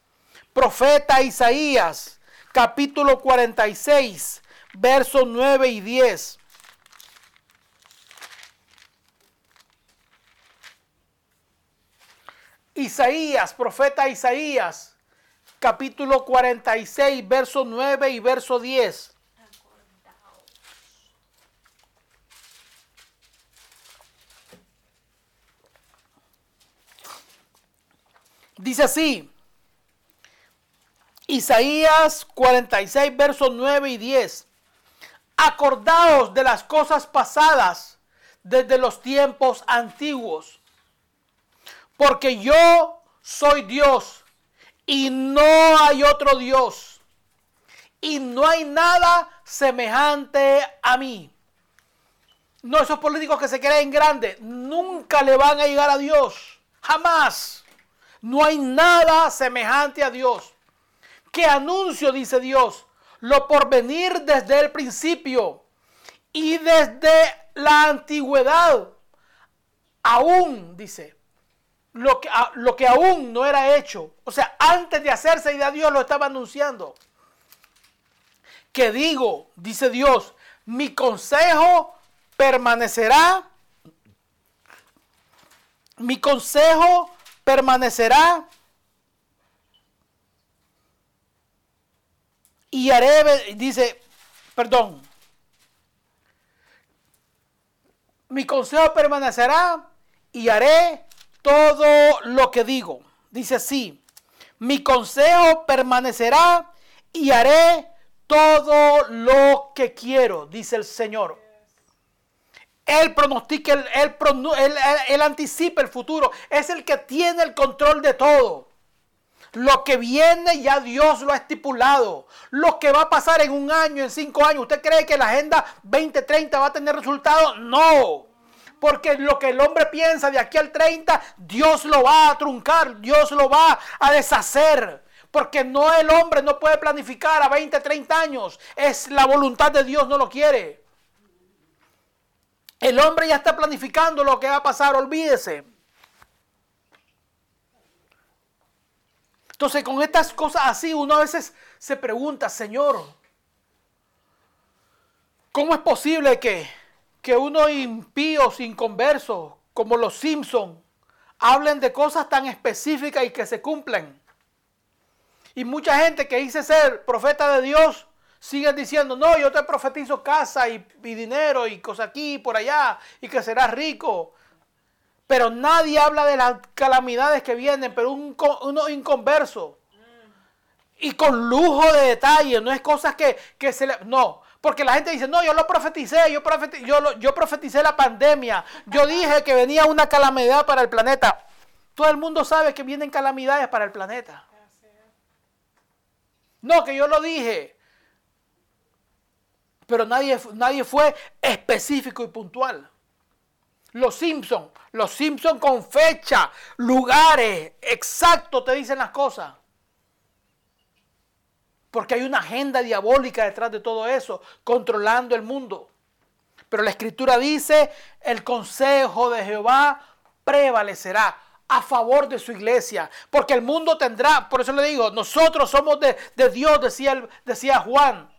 Profeta Isaías, capítulo 46, versos 9 y 10. Isaías, profeta Isaías, capítulo 46, verso 9 y verso 10. Dice así, Isaías 46, versos 9 y 10 acordaos de las cosas pasadas desde los tiempos antiguos. Porque yo soy Dios y no hay otro Dios. Y no hay nada semejante a mí. No, esos políticos que se creen grandes nunca le van a llegar a Dios. Jamás. No hay nada semejante a Dios. ¿Qué anuncio, dice Dios? Lo por venir desde el principio y desde la antigüedad. Aún, dice, lo que, lo que aún no era hecho. O sea, antes de hacerse y de Dios lo estaba anunciando. Que digo, dice Dios, mi consejo permanecerá. Mi consejo permanecerá y haré, dice, perdón, mi consejo permanecerá y haré todo lo que digo. Dice así, mi consejo permanecerá y haré todo lo que quiero, dice el Señor. Él pronostica, él, él, anticipa el futuro. Es el que tiene el control de todo. Lo que viene ya Dios lo ha estipulado. Lo que va a pasar en un año, en cinco años. ¿Usted cree que la Agenda 2030 va a tener resultados? No. Porque lo que el hombre piensa de aquí al 30, Dios lo va a truncar, Dios lo va a deshacer. Porque no el hombre no puede planificar a 20, 30 años. Es la voluntad de Dios, no lo quiere. El hombre ya está planificando lo que va a pasar, olvídese. Entonces, con estas cosas así, uno a veces se pregunta, Señor, ¿Cómo es posible que, que unos impíos inconversos como los Simpson hablen de cosas tan específicas y que se cumplen? Y mucha gente que dice ser profeta de Dios siguen diciendo, no, yo te profetizo casa y, y dinero y cosas aquí y por allá y que serás rico. Pero nadie habla de las calamidades que vienen, pero un, uno inconverso. Y con lujo de detalle, no es cosas que, que se le... No, porque la gente dice, no, yo lo profeticé, yo, profeti- yo, yo profeticé la pandemia, yo dije que venía una calamidad para el planeta. Todo el mundo sabe que vienen calamidades para el planeta. No, que yo lo dije. Pero nadie, nadie fue específico y puntual. Los Simpson, los Simpson con fecha, lugares, exacto te dicen las cosas. Porque hay una agenda diabólica detrás de todo eso, controlando el mundo. Pero la escritura dice, el consejo de Jehová prevalecerá a favor de su iglesia. Porque el mundo tendrá, por eso le digo, nosotros somos de, de Dios, decía, decía Juan.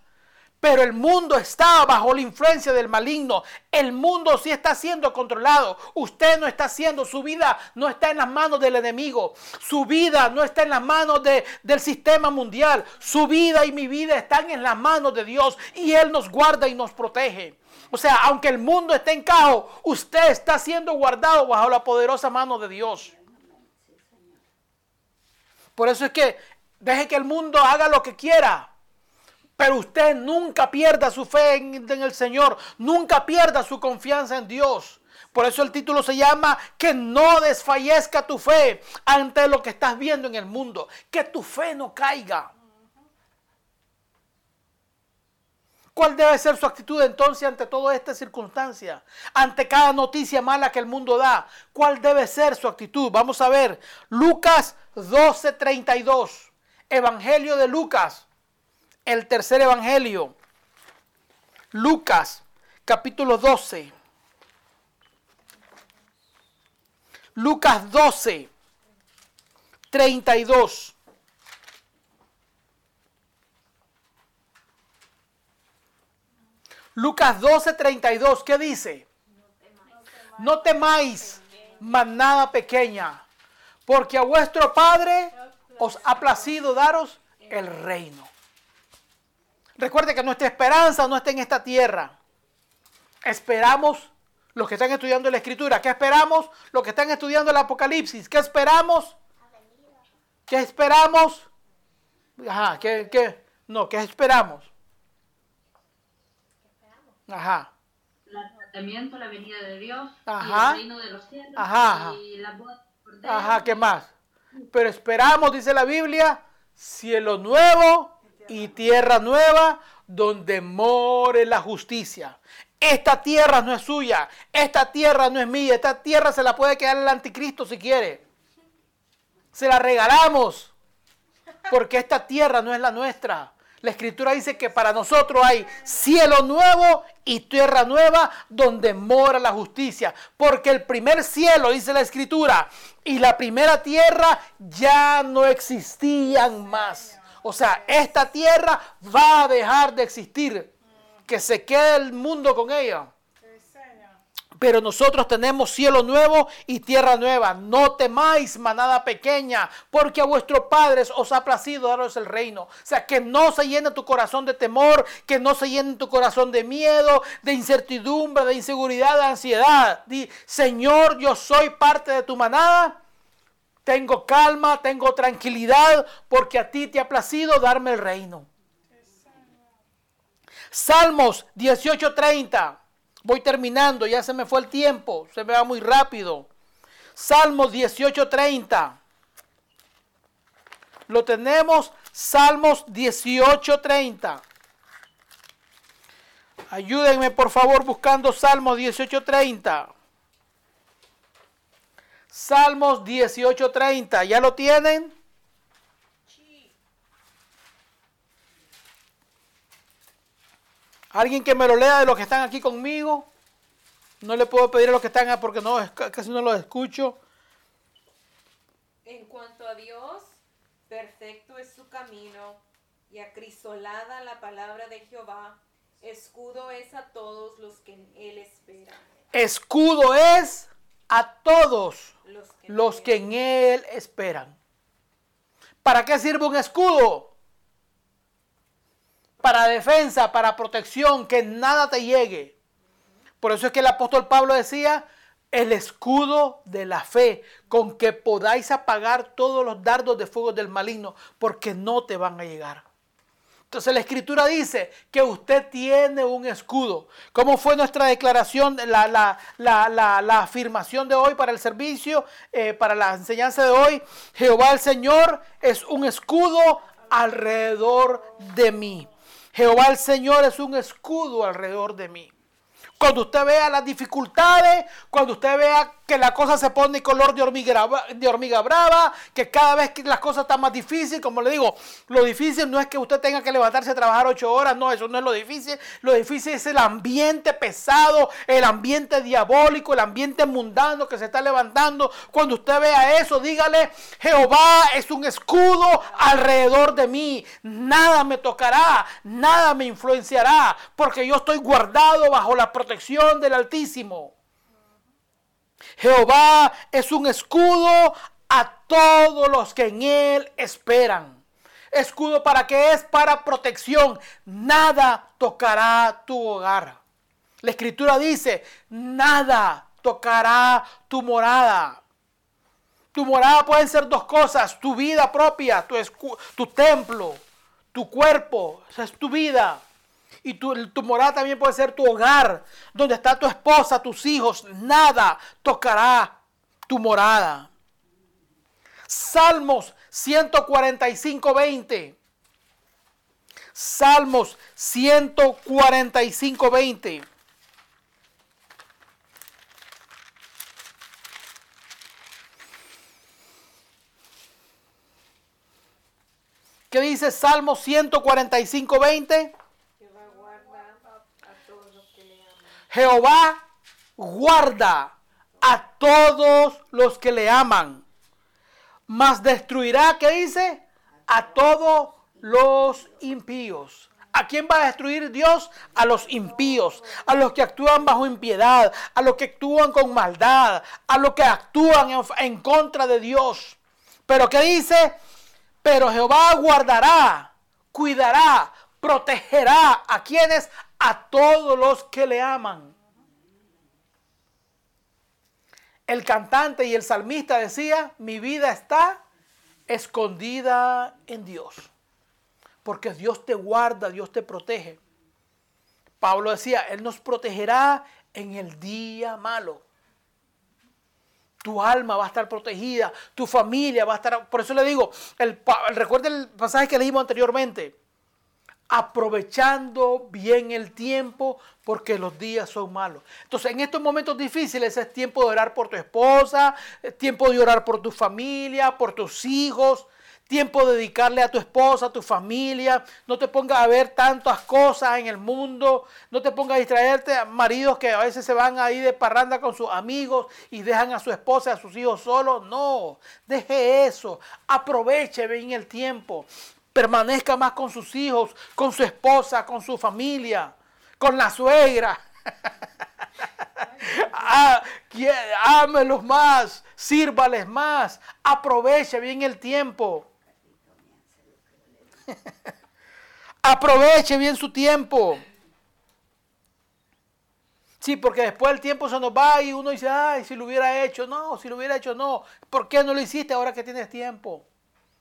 Pero el mundo está bajo la influencia del maligno. El mundo sí está siendo controlado. Usted no está siendo, su vida no está en las manos del enemigo. Su vida no está en las manos de- del sistema mundial. Su vida y mi vida están en las manos de Dios. Y Él nos guarda y nos protege. O sea, aunque el mundo esté en caos, usted está siendo guardado bajo la poderosa mano de Dios. Por eso es que deje que el mundo haga lo que quiera. Pero usted nunca pierda su fe en, el Señor, nunca pierda su confianza en Dios. Por eso el título se llama Que no desfallezca tu fe ante lo que estás viendo en el mundo. Que tu fe no caiga. ¿Cuál debe ser su actitud entonces ante toda esta circunstancia? Ante cada noticia mala que el mundo da. ¿Cuál debe ser su actitud? Vamos a ver. Lucas 12:32. Evangelio de Lucas. El tercer evangelio. Lucas capítulo 12. Lucas 12. 32. Lucas 12, 32, ¿qué dice? No temáis, manada pequeña, porque a vuestro Padre os ha placido daros el reino. Recuerde que nuestra esperanza no está en esta tierra. Esperamos los que están estudiando la Escritura. ¿Qué esperamos? Los que están estudiando el Apocalipsis. ¿Qué esperamos? ¿Qué esperamos? Ajá, ¿qué, qué? No, ¿qué esperamos? Ajá. el arrebatamiento, la venida de Dios, Ajá. y el reino de los cielos, Ajá, y la cordero. Ajá, ¿qué más? Pero esperamos, dice la Biblia, cielo nuevo y tierra nueva donde more la justicia. Esta tierra no es suya, esta tierra no es mía, esta tierra se la puede quedar el anticristo si quiere. Se la regalamos, porque esta tierra no es la nuestra. La escritura dice que para nosotros hay cielo nuevo y tierra nueva donde mora la justicia. Porque el primer cielo, dice la escritura, y la primera tierra ya no existían más. O sea, esta tierra va a dejar de existir. Que se quede el mundo con ella. Pero nosotros tenemos cielo nuevo y tierra nueva. No temáis, manada pequeña, porque a vuestros padres os ha placido daros el reino. O sea, que no se llene tu corazón de temor, que no se llene tu corazón de miedo, de incertidumbre, de inseguridad, de ansiedad. Di, Señor, yo soy parte de tu manada. Tengo calma, tengo tranquilidad, porque a ti te ha placido darme el reino. Salmos 18:30. Voy terminando, ya se me fue el tiempo, se me va muy rápido. Salmos 18:30. Lo tenemos, Salmos 18:30. Ayúdenme por favor buscando Salmos 18:30. Salmos 18:30, ¿ya lo tienen? Alguien que me lo lea de los que están aquí conmigo. No le puedo pedir a los que están porque no, casi no los escucho. En cuanto a Dios, perfecto es su camino y acrisolada la palabra de Jehová Escudo es a todos los que en él esperan. Escudo es a todos Los que, en los él- que en él esperan. ¿Para qué sirve un escudo? Para defensa, para protección, que nada te llegue. Por eso es que el apóstol Pablo decía, el escudo de la fe, con que podáis apagar todos los dardos de fuego del maligno, porque no te van a llegar. Entonces la escritura dice que usted tiene un escudo. ¿Cómo fue nuestra declaración, la, la- la- la- afirmación de hoy para el servicio, eh, para la enseñanza de hoy? Jehová el Señor es un escudo alrededor de mí. Jehová el Señor es un escudo alrededor de mí. Cuando usted vea las dificultades, cuando usted vea que la cosa se pone color de hormiga, de hormiga brava, que cada vez que las cosas están más difíciles, como le digo, lo difícil no es que usted tenga que levantarse a trabajar ocho horas, no, eso no es lo difícil. Lo difícil es el ambiente pesado, el ambiente diabólico, el ambiente mundano que se está levantando. Cuando usted vea eso, dígale, Jehová es un escudo alrededor de mí. Nada me tocará, nada me influenciará, porque yo estoy guardado bajo la protección del Altísimo. Jehová es un escudo a todos los que en él esperan. Escudo para qué es? Para protección. Nada tocará tu hogar. La escritura dice, nada tocará tu morada. Tu morada pueden ser dos cosas, tu vida propia, tu, tu templo, tu cuerpo, esa es tu vida. Y tu, tu morada también puede ser tu hogar, donde está tu esposa, tus hijos. Nada tocará tu morada. Salmos 145, 20. Salmos 145, 20. ¿Qué dice Salmo 145, 20? Jehová guarda a todos los que le aman. Jehová guarda a todos los que le aman, mas destruirá, ¿qué dice? A todos los impíos. ¿A quién va a destruir Dios? A los impíos, a los que actúan bajo impiedad, a los que actúan con maldad, a los que actúan en, contra de Dios. Pero ¿qué dice? Pero Jehová guardará, cuidará, protegerá a quienes, a todos los que le aman. El cantante y el salmista decía, mi vida está escondida en Dios. Porque Dios te guarda, Dios te protege. Pablo decía, Él nos protegerá en el día malo. Tu alma va a estar protegida, tu familia va a estar... Por eso le digo, el, recuerda el pasaje que leímos anteriormente. Aprovechando bien el tiempo porque los días son malos. Entonces, en estos momentos difíciles es tiempo de orar por tu esposa, es tiempo de orar por tu familia, por tus hijos, tiempo de dedicarle a tu esposa, a tu familia. No te pongas a ver tantas cosas en el mundo. No te pongas a distraerte a maridos que a veces se van ahí de parranda con sus amigos y dejan a su esposa y a sus hijos solos. No, deje eso. Aproveche bien el tiempo. Permanezca más con sus hijos, con su esposa, con su familia, con la suegra. [laughs] Ah, ámelos más, sírvales más, aproveche bien el tiempo. [laughs] aproveche bien su tiempo. Sí, porque después el tiempo se nos va y uno dice, ay, si lo hubiera hecho, no, si lo hubiera hecho, no. ¿Por qué no lo hiciste ahora que tienes tiempo?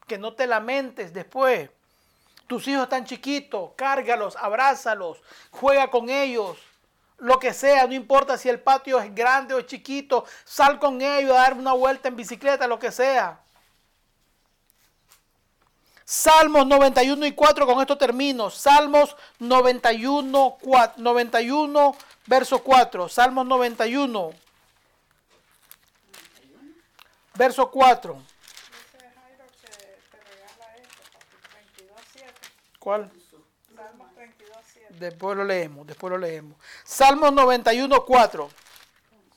Que no te lamentes después. Tus hijos están chiquitos, cárgalos, abrázalos, juega con ellos. Lo que sea, no importa si el patio es grande o es chiquito, sal con ellos a dar una vuelta en bicicleta, lo que sea. Salmos 91 y 4, con esto termino. Salmos 91, 4, 91 verso 4. Salmos 91, verso 4. Dice Jairo que te regala esto, papi. 32.7. ¿Cuál? Salmos 32.7. Después lo leemos, después lo leemos. Salmos 91, 4.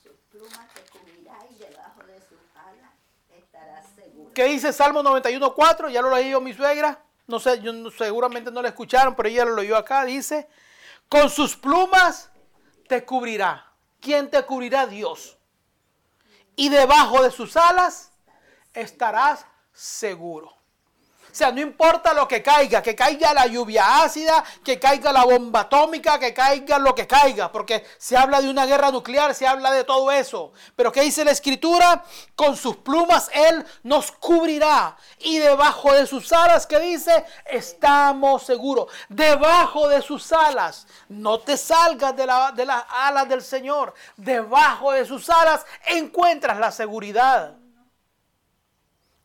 Su pluma te cubrirá y debajo de sus alas estarás seguro. ¿Qué dice Salmo 91, 4? Ya lo leí yo mi suegra. No sé, yo seguramente no lo escucharon, pero ella lo leyó acá. Dice, Con sus plumas te cubrirá. ¿Quién te cubrirá? Dios. Y debajo de sus alas estarás seguro. Sea, no importa lo que caiga, que caiga la lluvia ácida, que caiga la bomba atómica, que caiga lo que caiga, porque se habla de una guerra nuclear, se habla de todo eso. Pero ¿qué dice la escritura? Con sus plumas Él nos cubrirá. Y debajo de sus alas, ¿qué dice? Estamos seguros. Debajo de sus alas, no te salgas de, la, de las alas del Señor. Debajo de sus alas encuentras la seguridad.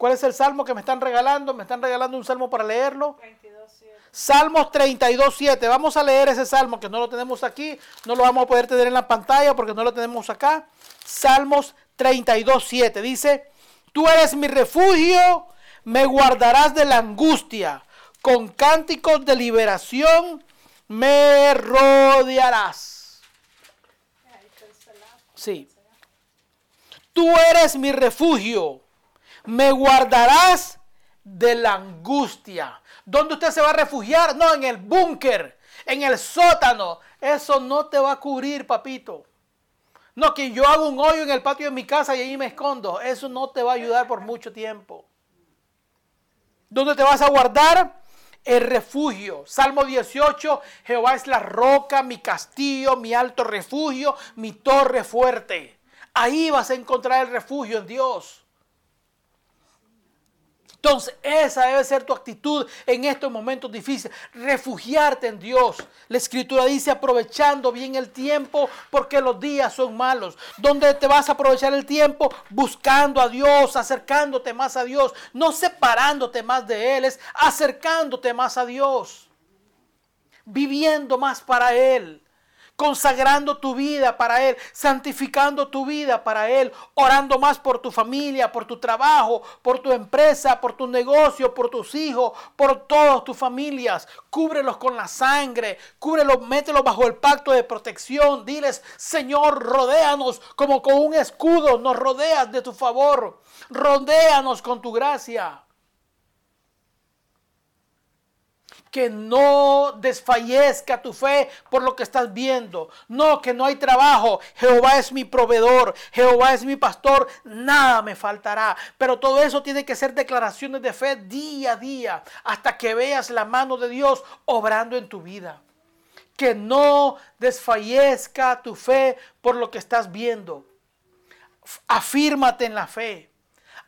¿Cuál es el salmo que me están regalando? Me están regalando un salmo para leerlo. 22, Salmos 32, 7. Vamos a leer ese salmo que no lo tenemos aquí. No lo vamos a poder tener en la pantalla porque no lo tenemos acá. Salmos 32, 7. Dice, tú eres mi refugio, me guardarás de la angustia. Con cánticos de liberación me rodearás. Sí. Tú eres mi refugio, me guardarás de la angustia. ¿Dónde usted se va a refugiar? No, en el búnker, en el sótano. Eso no te va a cubrir, papito. No, que yo hago un hoyo en el patio de mi casa y ahí me escondo. Eso no te va a ayudar por mucho tiempo. ¿Dónde te vas a guardar? El refugio. Salmo 18, Jehová es la roca, mi castillo, mi alto refugio, mi torre fuerte. Ahí vas a encontrar el refugio en Dios. Entonces, esa debe ser tu actitud en estos momentos difíciles. Refugiarte en Dios. La escritura dice aprovechando bien el tiempo porque los días son malos. ¿Dónde te vas a aprovechar el tiempo? Buscando a Dios, acercándote más a Dios. No separándote más de Él, es acercándote más a Dios. Viviendo más para Él consagrando tu vida para Él, santificando tu vida para Él, orando más por tu familia, por tu trabajo, por tu empresa, por tu negocio, por tus hijos, por todas tus familias. Cúbrelos con la sangre, cúbrelos, mételos bajo el pacto de protección. Diles, Señor, rodéanos como con un escudo, nos rodeas de tu favor, rodéanos con tu gracia. Que no desfallezca tu fe por lo que estás viendo. No, que no hay trabajo. Jehová es mi proveedor. Jehová es mi pastor. Nada me faltará. Pero todo eso tiene que ser declaraciones de fe día a día hasta que veas la mano de Dios obrando en tu vida. Que no desfallezca tu fe por lo que estás viendo. Afírmate en la fe.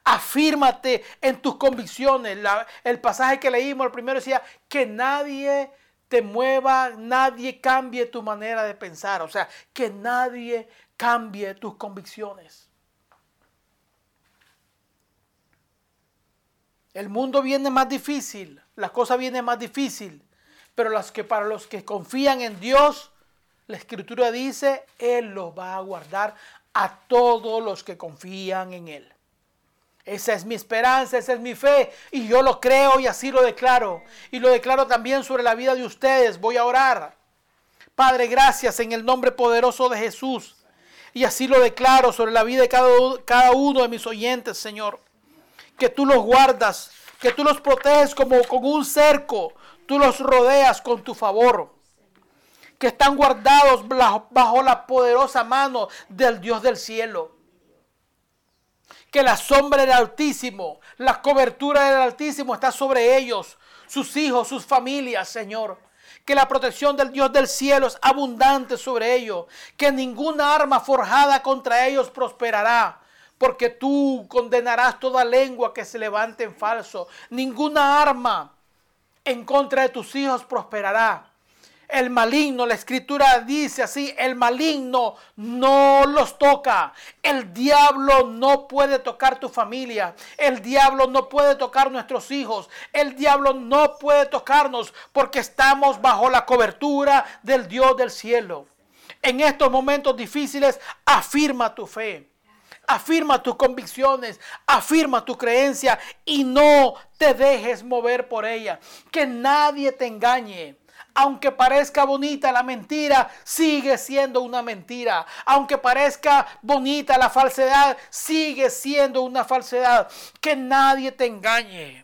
Afírmate en tus convicciones. el pasaje que leímos, el primero decía, que nadie te mueva, nadie cambie tu manera de pensar. O sea, que nadie cambie tus convicciones. El mundo viene más difícil, la cosa viene más difícil, pero las que para los que confían en Dios, la escritura dice, Él los va a guardar a todos los que confían en Él. Esa es mi esperanza, esa es mi fe y yo lo creo y así lo declaro. Y lo declaro también sobre la vida de ustedes. Voy a orar. Padre, gracias en el nombre poderoso de Jesús. Y así lo declaro sobre la vida de cada, cada uno de mis oyentes, Señor. Que tú los guardas, que tú los proteges como con un cerco. Tú los rodeas con tu favor. Que están guardados bajo la poderosa mano del Dios del cielo que la sombra del Altísimo, la cobertura del Altísimo está sobre ellos, sus hijos, sus familias, Señor. Que la protección del Dios del cielo es abundante sobre ellos. Que ninguna arma forjada contra ellos prosperará. Porque tú condenarás toda lengua que se levante en falso. Ninguna arma en contra de tus hijos prosperará el maligno, la escritura dice así, el maligno no los toca. El diablo no puede tocar tu familia. El diablo no puede tocar nuestros hijos. El diablo no puede tocarnos porque estamos bajo la cobertura del Dios del cielo. En estos momentos difíciles, afirma tu fe. Afirma tus convicciones, afirma tu creencia y no te dejes mover por ella. Que nadie te engañe. Aunque parezca bonita la mentira, sigue siendo una mentira. Aunque parezca bonita la falsedad, sigue siendo una falsedad. Que nadie te engañe.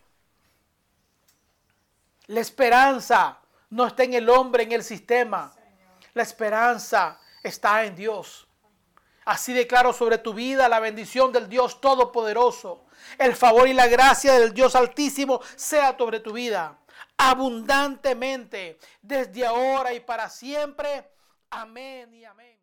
La esperanza no está en el hombre, en el sistema. La esperanza está en Dios. Así declaro sobre tu vida la bendición del Dios Todopoderoso. El favor y la gracia del Dios Altísimo sea sobre tu vida abundantemente desde ahora y para siempre. Amén y amén.